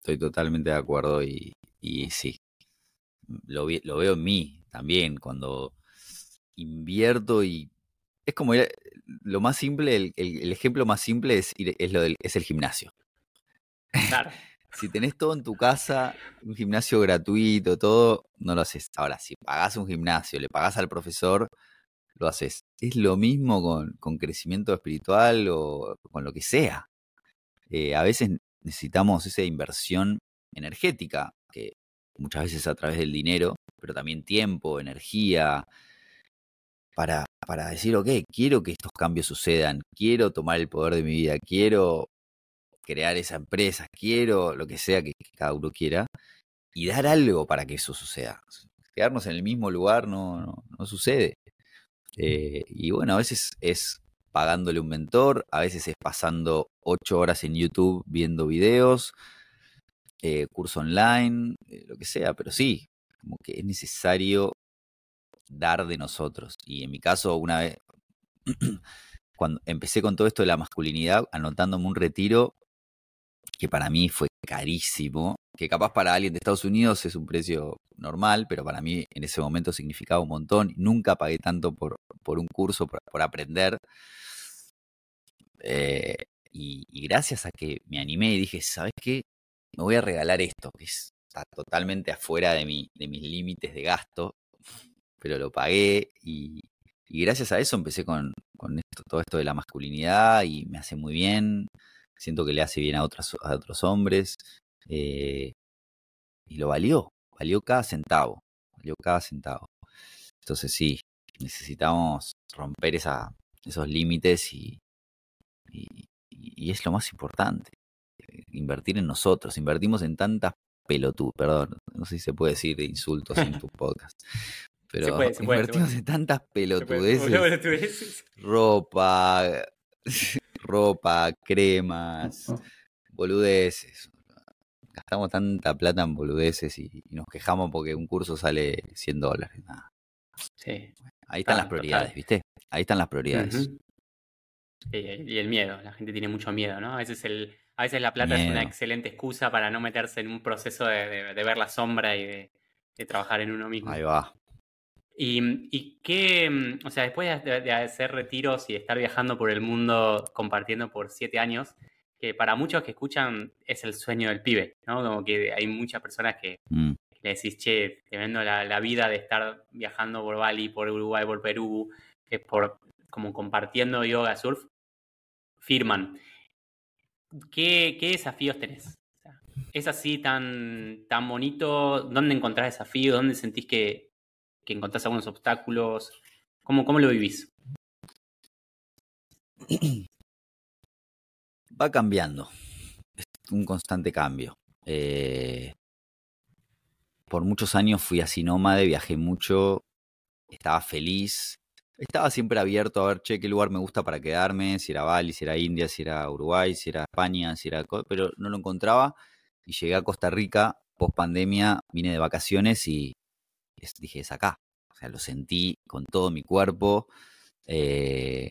Estoy totalmente de acuerdo y, sí, lo, lo, veo en mí también, cuando invierto y es como lo más simple, el, ejemplo más simple es, es, lo del, es el gimnasio. Claro. si tenés todo en tu casa, un gimnasio gratuito, todo, no lo haces. Ahora, si pagás un gimnasio, le pagás al profesor, lo haces. Es lo mismo con, crecimiento espiritual o con lo que sea. Eh, a veces necesitamos esa inversión energética, que muchas veces a través del dinero, pero también tiempo, energía, para, para decir, ok, quiero que estos cambios sucedan, quiero tomar el poder de mi vida, quiero crear esa empresa, quiero lo que sea que, cada uno quiera, y dar algo para que eso suceda. Quedarnos en el mismo lugar no, no, sucede. Eh, y bueno, a veces es pagándole un mentor, a veces es pasando ocho horas en YouTube viendo videos, eh, curso online, eh, lo que sea, pero sí, como que es necesario dar de nosotros. Y en mi caso, una vez, cuando empecé con todo esto de la masculinidad, anotándome un retiro, que para mí fue carísimo, que capaz para alguien de Estados Unidos es un precio normal, pero para mí en ese momento significaba un montón. Nunca pagué tanto por, por un curso, por, aprender. Eh, y, gracias a que me animé y dije, ¿sabes qué? Me voy a regalar esto, que está totalmente afuera de, mi, de mis límites de gasto, pero lo pagué y, gracias a eso empecé con, con esto, todo esto de la masculinidad y me hace muy bien siento que le hace bien a, otros a otros hombres. Eh, y lo valió, valió cada centavo, valió cada centavo. Entonces sí, necesitamos romper esa, esos límites y, y, es lo más importante. Eh, invertir en nosotros, invertimos en tantas pelotudas, perdón, no sé si se puede decir insultos en tu podcast, pero invertimos en tantas pelotudeces, ropa, ropa, cremas, boludeces. Gastamos tanta plata en boludeces y, nos quejamos porque un curso sale 100 dólares. Sí. Ahí están las prioridades, ¿viste? Ahí están las prioridades. y el miedo, la gente tiene mucho miedo, ¿no? A veces, el, a veces la plata es una excelente excusa para no meterse en un proceso de, ver la sombra y de, de, trabajar en uno mismo. Ahí va. Y, y qué, mm, o sea, después de, hacer retiros y estar viajando por el mundo compartiendo por siete años, que para muchos que escuchan es el sueño del pibe, ¿no? Como que hay muchas personas que, mm. le decís, che, te vendo la, vida de estar viajando por Bali, por Uruguay, por Perú, que por como compartiendo yoga, surf, firman. ¿Qué, qué desafíos tenés? ¿Es así tan, tan bonito? ¿Dónde encontrás desafíos? ¿Dónde sentís que, que encontrás algunos obstáculos? ¿Cómo, cómo lo vivís? Va cambiando. Es un constante cambio. Eh, por muchos años fui así nómade, viajé mucho, estaba feliz. Estaba siempre abierto a ver, che, qué lugar me gusta para quedarme, si era Bali, si era India, si era Uruguay, si era España, si era... Pero no lo encontraba y llegué a Costa Rica, post pandemia, vine de vacaciones y dije, es acá. O sea, lo sentí con todo mi cuerpo. Eh,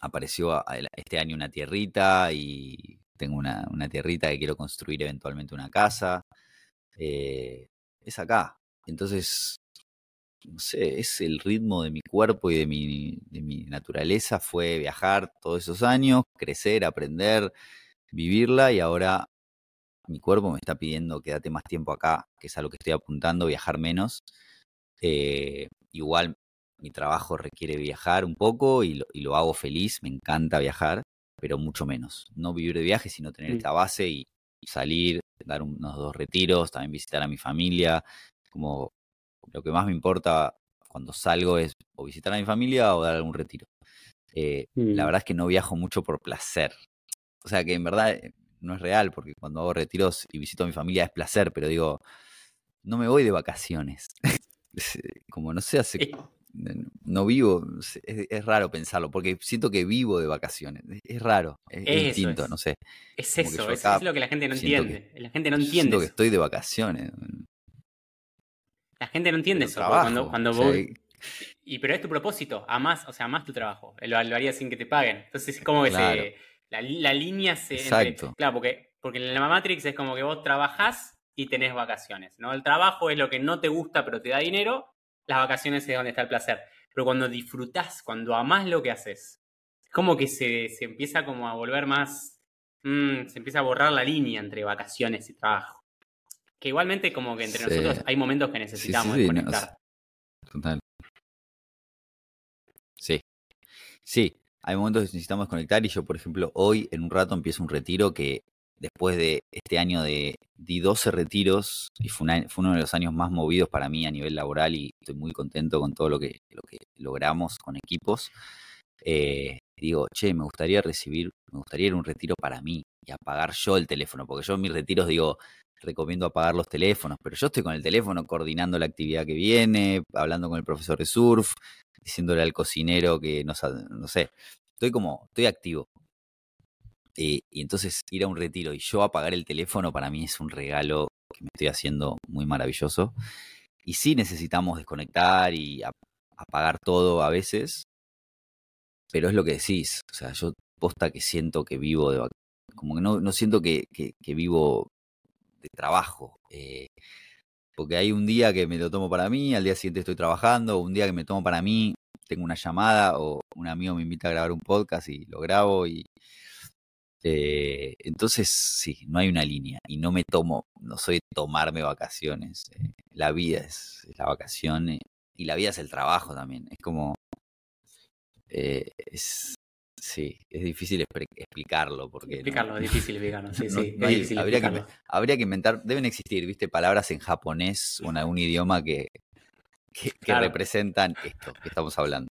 apareció este año una tierrita y tengo una, tierrita que quiero construir eventualmente una casa. Eh, es acá. Entonces, no sé, es el ritmo de mi cuerpo y de mi, de mi naturaleza. Fue viajar todos esos años, crecer, aprender, vivirla y ahora mi cuerpo me está pidiendo quédate más tiempo acá, que es a lo que estoy apuntando, viajar menos. Eh, igual mi trabajo requiere viajar un poco y lo, hago feliz, me encanta viajar, pero mucho menos. No vivir de viaje, sino tener esta base y, salir, dar unos dos retiros, también visitar a mi familia. Como lo que más me importa cuando salgo es o visitar a mi familia o dar algún retiro. Eh, la verdad es que no viajo mucho por placer. O sea que en verdad eh, no es real, porque cuando hago retiros y visito a mi familia es placer, pero digo, no me voy de vacaciones. Como no sé, hace no vivo, es, raro pensarlo, porque siento que vivo de vacaciones. Es, raro, es, distinto, no sé. Es eso, es, lo que la gente no entiende. la gente no entiende. Siento que estoy de vacaciones. La gente no entiende eso. cuando, cuando voy y pero es tu propósito, amás, o sea, amás tu trabajo. Lo, lo harías sin que te paguen. Entonces es como que se, la, línea se. Exacto. claro, porque, porque en la Matrix es como que vos trabajás y tenés vacaciones. ¿no? El trabajo es lo que no te gusta pero te da dinero, las vacaciones es donde está el placer. Pero cuando disfrutás, cuando amás lo que haces, es como que se, se empieza como a volver más. Mm, se empieza a borrar la línea entre vacaciones y trabajo. Que igualmente como que entre nosotros hay momentos que necesitamos desconectar. total. Sí. Sí, hay momentos que necesitamos desconectar y yo, por ejemplo, hoy en un rato empiezo un retiro que después de este año de, di 12 retiros y fue, uno de los años más movidos para mí a nivel laboral y estoy muy contento con todo lo que, lo que logramos con equipos. Eh, digo, che, me gustaría recibir, me gustaría ir a un retiro para mí y apagar yo el teléfono, porque yo en mis retiros digo, recomiendo apagar los teléfonos, pero yo estoy con el teléfono coordinando la actividad que viene, hablando con el profesor de surf, diciéndole al cocinero que no, no sé, estoy como, estoy activo. Eh, y entonces ir a un retiro y yo apagar el teléfono para mí es un regalo que me estoy haciendo muy maravilloso. Y sí necesitamos desconectar y apagar todo a veces, pero es lo que decís. O sea, yo posta que siento que vivo de como que no, no siento que, que, vivo de trabajo. Eh, porque hay un día que me lo tomo para mí, al día siguiente estoy trabajando, un día que me tomo para mí, tengo una llamada o un amigo me invita a grabar un podcast y lo grabo y eh, entonces sí, no hay una línea y no me tomo, no soy tomarme vacaciones. Eh, la vida es, la vacación eh, y la vida es el trabajo también. Es como es Sí, es difícil explicarlo. Porque explicarlo, es difícil explicarlo. Sí, sí, habría, Que, habría, que, inventar, deben existir, viste, palabras en japonés o en algún idioma que, que, representan esto que estamos hablando.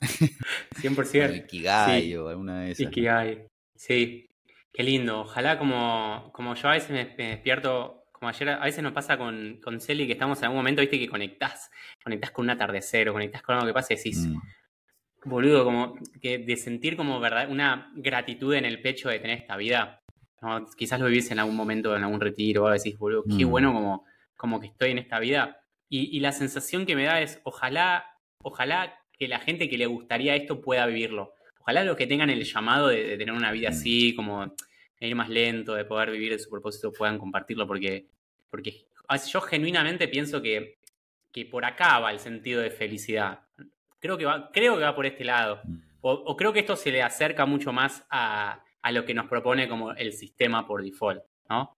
100%. Ikigai o alguna de esas. Ikigai, sí. Qué lindo. Ojalá como, como yo a veces me, despierto, como ayer, a veces nos pasa con, con Celi que estamos en algún momento, viste, que conectás, conectás con un atardecer o conectás con algo que pasa y decís, mm boludo, como que de sentir como verdad una gratitud en el pecho de tener esta vida. Quizás lo vivís en algún momento, en algún retiro, o decís, boludo, qué mm. bueno como, como que estoy en esta vida. Y, la sensación que me da es, ojalá, ojalá que la gente que le gustaría esto pueda vivirlo. Ojalá los que tengan el llamado de, tener una vida mm. así, como de ir más lento, de poder vivir de su propósito, puedan compartirlo, porque, porque yo genuinamente pienso que, que por acá va el sentido de felicidad. Creo que va, creo que va por este lado. Mm. O, creo que esto se le acerca mucho más a, lo que nos propone como el sistema por default, ¿no?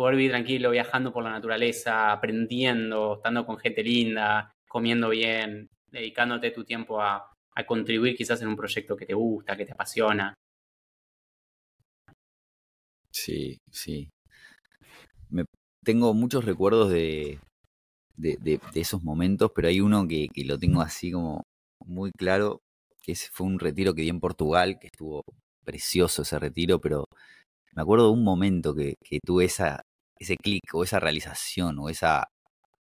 Que poder vivir tranquilo, viajando por la naturaleza, aprendiendo, estando con gente linda, comiendo bien, dedicándote tu tiempo a, contribuir quizás en un proyecto que te gusta, que te apasiona. Sí, sí. Tengo muchos recuerdos de, de, esos momentos, pero hay uno que, lo tengo así como muy claro, que ese fue un retiro que di en Portugal, que estuvo precioso ese retiro, pero me acuerdo de un momento que, tuve esa, ese clic o esa realización o esa,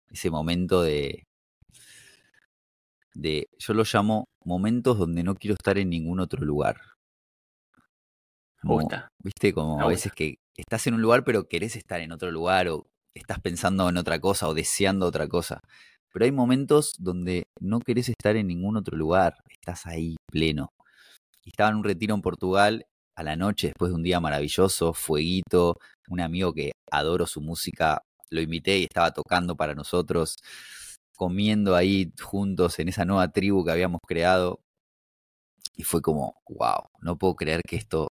ese momento de, de, yo lo llamo momentos donde no quiero estar en ningún otro lugar. Viste, como a veces que estás en un lugar pero querés estar en otro lugar o estás pensando en otra cosa o deseando otra cosa. Pero hay momentos donde no querés estar en ningún otro lugar, estás ahí pleno. Y estaba en un retiro en Portugal a la noche, después de un día maravilloso, fueguito, un amigo que adoro su música, lo invité y estaba tocando para nosotros, comiendo ahí juntos en esa nueva tribu que habíamos creado. Y fue como, wow, no puedo creer que esto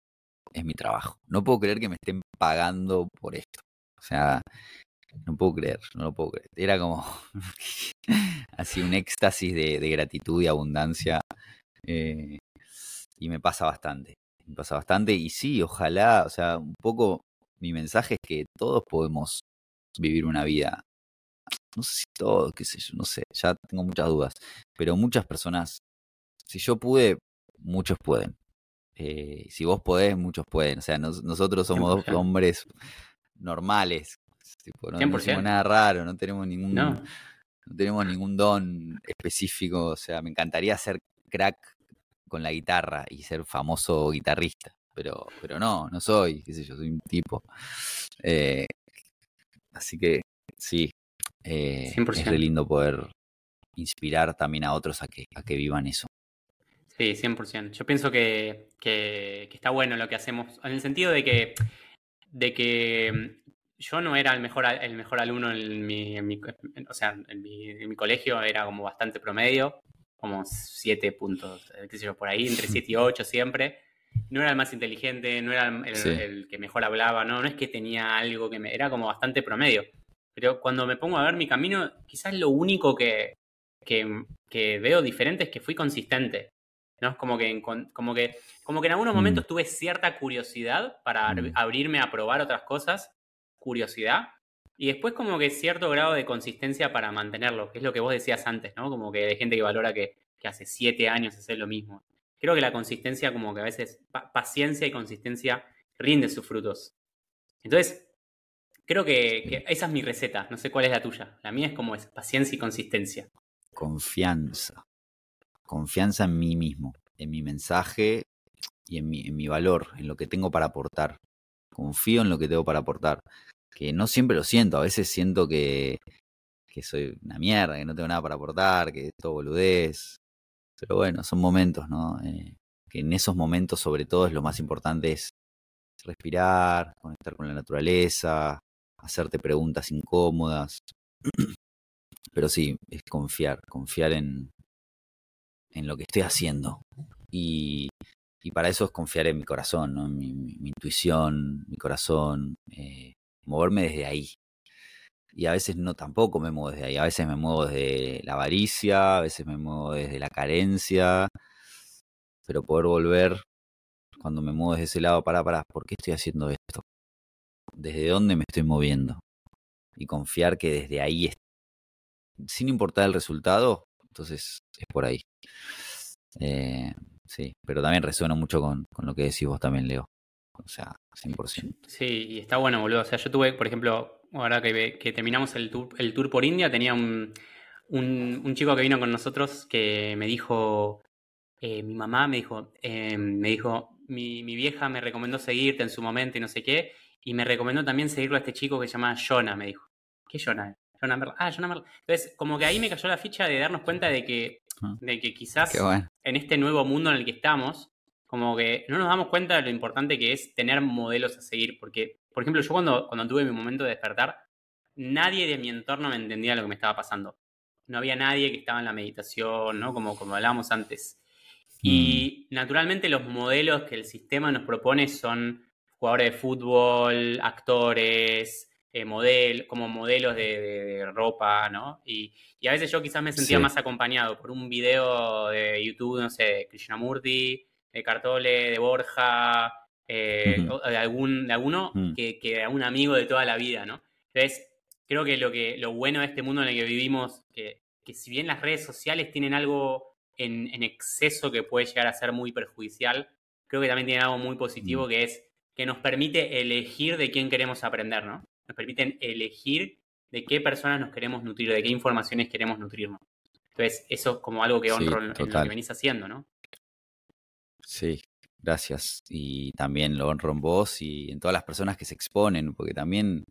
es mi trabajo. No puedo creer que me estén pagando por esto. O sea, no puedo creer, no lo puedo creer. Era como así un éxtasis de, gratitud y abundancia. Eh, y me pasa bastante. Pasa bastante. Y sí, ojalá, o sea, un poco mi mensaje es que todos podemos vivir una vida. No sé si todos, qué sé yo, no sé, ya tengo muchas dudas. Pero muchas personas, si yo pude, muchos pueden. Eh, si vos podés, muchos pueden. O sea, nosotros somos dos hombres normales, no, tenemos nada raro, no tenemos ningún, no tenemos ningún don específico, o sea, me encantaría ser crack con la guitarra y ser famoso guitarrista, pero, pero no, no soy, qué sé yo, soy un tipo. Eh, así que sí, eh, es re lindo poder inspirar también a otros a que, a que vivan eso. Sí, 100%. Yo pienso que, que, está bueno lo que hacemos, en el sentido de que, de que mm, yo no era el mejor, el mejor alumno en mi, o sea, en mi, en mi, colegio, era como bastante promedio, como siete puntos, eh, qué sé yo, por ahí, entre 7 y 8 siempre. No era el más inteligente, no era el, que mejor hablaba, no, no es que tenía algo que me, era como bastante promedio. Pero cuando me pongo a ver mi camino, quizás lo único que, que, que veo diferente es que fui consistente. ¿no? Como que, como que, como que en algunos momentos mm. tuve cierta curiosidad para mm. abrirme a probar otras cosas, curiosidad, y después como que cierto grado de consistencia para mantenerlo, que es lo que vos decías antes, ¿no? Como que hay gente que valora que, hace siete años hacer lo mismo. Creo que la consistencia como que a veces, paciencia y consistencia rinde sus frutos. Entonces, creo que, que, esa es mi receta, no sé cuál es la tuya. La mía es como es, paciencia y consistencia. Confianza confianza en mí mismo, en mi mensaje y en mi, en mi valor, en lo que tengo para aportar. Confío en lo que tengo para aportar. Que no siempre lo siento, a veces siento que, que soy una mierda, que no tengo nada para aportar, que es todo boludez. Pero bueno, son momentos, ¿no? Eh, que en esos momentos, sobre todo, es lo más importante es respirar, conectar con la naturaleza, hacerte preguntas incómodas. Pero sí, es confiar, confiar en, en lo que estoy haciendo. Y, para eso es confiar en mi corazón, ¿no? mi, intuición, mi corazón, eh, moverme desde ahí. Y a veces no tampoco me muevo desde ahí, a veces me muevo desde la avaricia, a veces me muevo desde la carencia, pero poder volver cuando me muevo desde ese lado, para, para, ¿por qué estoy haciendo esto? ¿Desde dónde me estoy moviendo? Y confiar que desde ahí, sin importar el resultado, entonces es por ahí. Eh, sí, pero también resuena mucho con, lo que decís vos también, Leo. O sea, 100%. Sí, y está bueno, boludo. O sea, yo tuve, por ejemplo, ahora que, que terminamos el tour, el tour por India, tenía un, un, chico que vino con nosotros que me dijo, eh, mi mamá me dijo, eh, me dijo, mi, mi, vieja me recomendó seguirte en su momento y no sé qué, y me recomendó también seguirlo a este chico que se llama Jonah, me dijo. ¿Qué es Jonah? Ah, Entonces, como que ahí me cayó la ficha de darnos cuenta de que, ah. de que quizás en este nuevo mundo en el que estamos, como que no nos damos cuenta de lo importante que es tener modelos a seguir. Porque, por ejemplo, yo cuando, cuando tuve mi momento de despertar, nadie de mi entorno me entendía lo que me estaba pasando. No había nadie que estaba en la meditación, ¿no? Como, como hablábamos antes. Y mm. naturalmente los modelos que el sistema nos propone son jugadores de fútbol, actores, eh, como modelos de, ropa, ¿no? Y, a veces yo quizás me sentía más acompañado por un video de YouTube, no sé, de Krishnamurti, de Cartole, de Borja, eh, de, algún, de alguno que, que un amigo de toda la vida, ¿no? Entonces, creo que lo, que lo bueno de este mundo en el que vivimos, que, que si bien las redes sociales tienen algo en, en, exceso que puede llegar a ser muy perjudicial, creo que también tienen algo muy positivo mm. que es que nos permite elegir de quién queremos aprender, ¿no? nos permiten elegir de qué personas nos queremos nutrir, de qué informaciones queremos nutrirnos. Entonces, eso es como algo que honro en, lo que venís haciendo, ¿no? Sí, gracias. Y también lo honro en vos y en todas las personas que se exponen, porque también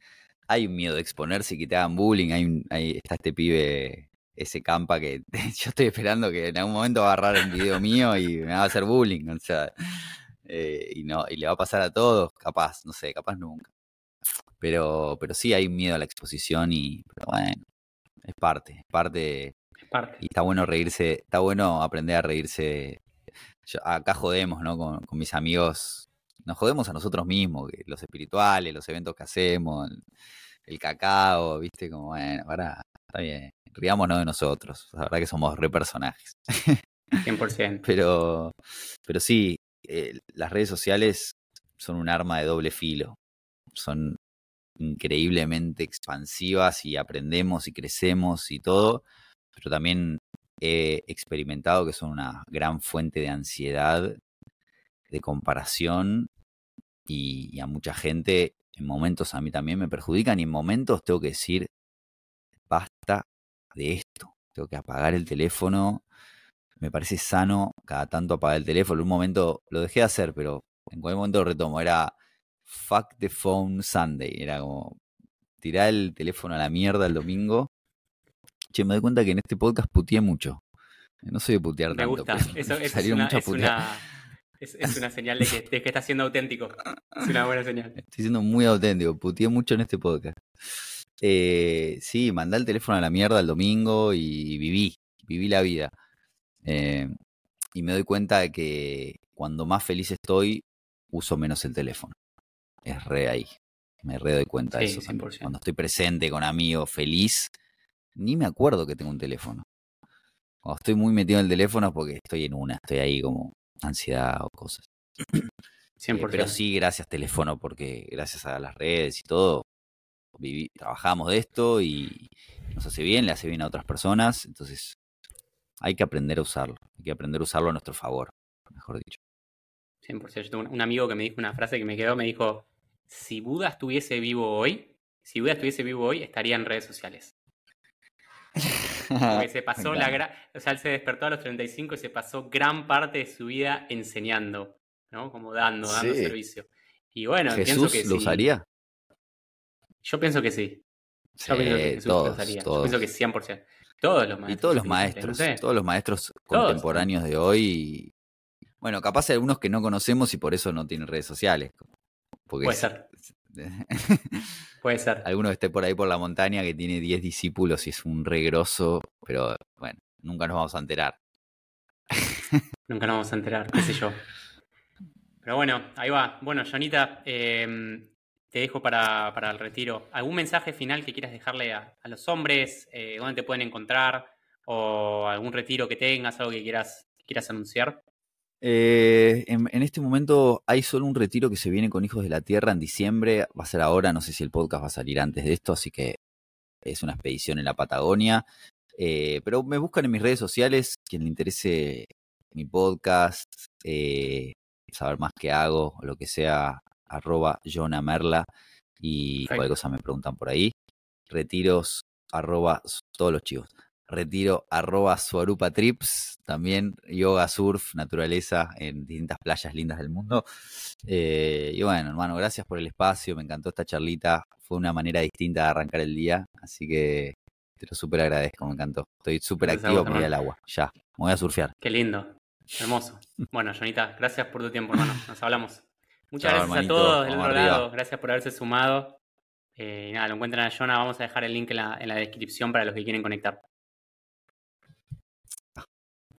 hay un miedo de exponerse y que te hagan bullying. Hay, hay está este pibe, ese campa que yo estoy esperando que en algún momento va a agarrar el video mío y me va a hacer bullying. O sea, eh, y no, y le va a pasar a todos, capaz, no sé, capaz nunca. Pero, pero sí hay miedo a la exposición y, pero bueno, es parte, es parte. parte. Y está bueno reírse, está bueno aprender a reírse. Acá jodemos, ¿no? Con, mis amigos, nos jodemos a nosotros mismos, los espirituales, los eventos que hacemos, el, cacao, ¿viste? Como, bueno, para, está bien, riámonos de nosotros, la verdad que somos re personajes. 100%. pero, pero sí, eh, las redes sociales son un arma de doble filo. Son increíblemente expansivas y aprendemos y crecemos y todo, pero también he experimentado que son una gran fuente de ansiedad, de comparación y, a mucha gente en momentos a mí también me perjudican y en momentos tengo que decir, basta, de esto. Tengo que apagar el teléfono. Me parece sano cada tanto apagar el teléfono. En un momento lo dejé de hacer, pero en cualquier momento lo retomo. Era fuck the phone Sunday. Era como tirar el teléfono a la mierda el domingo. Che, me doy cuenta que en este podcast puteé mucho. No soy de putear Me tanto. gusta. pero Eso, me eso es, una, es, una, es- es una señal de que, de que estás siendo auténtico. Es una buena señal. Estoy siendo muy auténtico, puteé mucho en este podcast. Eh, sí, mandé el teléfono a la mierda el domingo y viví, viví la vida. Eh, y me doy cuenta de que cuando más feliz estoy, uso menos el teléfono. Es re ahí. Me re doy cuenta de Sí, eso. también. 100%. Cuando estoy presente con amigos, feliz, ni me acuerdo que tengo un teléfono. Cuando estoy muy metido en el teléfono es porque estoy en una, estoy ahí como ansiedad o cosas. Eh, 100%. pero sí, gracias teléfono, porque gracias a las redes y todo, viví, trabajamos de esto y nos hace bien, le hace bien a otras personas, entonces hay que aprender a usarlo, hay que aprender a usarlo a nuestro favor, mejor dicho. 100%. Yo tengo un amigo que me dijo una frase que me quedó, me dijo, si Buda estuviese vivo hoy, si Buda estuviese vivo hoy, estaría en redes sociales. Porque se pasó la gran, o sea, él se despertó a los 35 y se pasó gran parte de su vida enseñando, ¿no? Como dando, dando Sí. servicio. Y bueno, pienso ¿Jesús que lo sí. usaría? Yo pienso que sí. Yo pienso que Jesús todos, lo usaría. Yo pienso que 100%. Todos los maestros. Y todos los maestros, no sé. todos los maestros Todos. contemporáneos de hoy. Bueno, capaz hay algunos que no conocemos y por eso no tienen redes sociales. Porque Puede ser, puede ser. alguno que esté por ahí por la montaña que tiene 10 discípulos y es un regroso, pero bueno, nunca nos vamos a enterar. Nunca nos vamos a enterar, qué sé yo. Pero bueno, ahí va. Bueno, Jonita, eh, te dejo para, para el retiro. ¿Algún mensaje final que quieras dejarle a, a los hombres? Eh, ¿Dónde te pueden encontrar? ¿O algún retiro que tengas, algo que quieras, que quieras anunciar? Eh, en, en este momento hay solo un retiro que se viene con Hijos de la Tierra en diciembre, va a ser ahora, no sé si el podcast va a salir antes de esto, así que es una expedición en la Patagonia. Eh, pero me buscan en mis redes sociales, quien le interese mi podcast, eh, saber más qué hago o lo que sea, arroba Jonamerla y cualquier cosa me preguntan por ahí. Retiros, arroba, todos los chivos. Retiro, arroba Suarupa Trips, también yoga, surf, naturaleza en distintas playas lindas del mundo. Eh, y bueno, hermano, gracias por el espacio, me encantó esta charlita, fue una manera distinta de arrancar el día, así que te lo súper agradezco, me encantó. Estoy súper activo para ir al agua, ya, me voy a surfear. Qué lindo, hermoso. Bueno, Jonita, gracias por tu tiempo, hermano. Nos hablamos. Muchas gracias hermanito. a todos del Vamos otro arriba. lado. Gracias por haberse sumado. Eh, nada, lo encuentran a Jonah. Vamos a dejar el link en la, en la descripción para los que quieren conectar.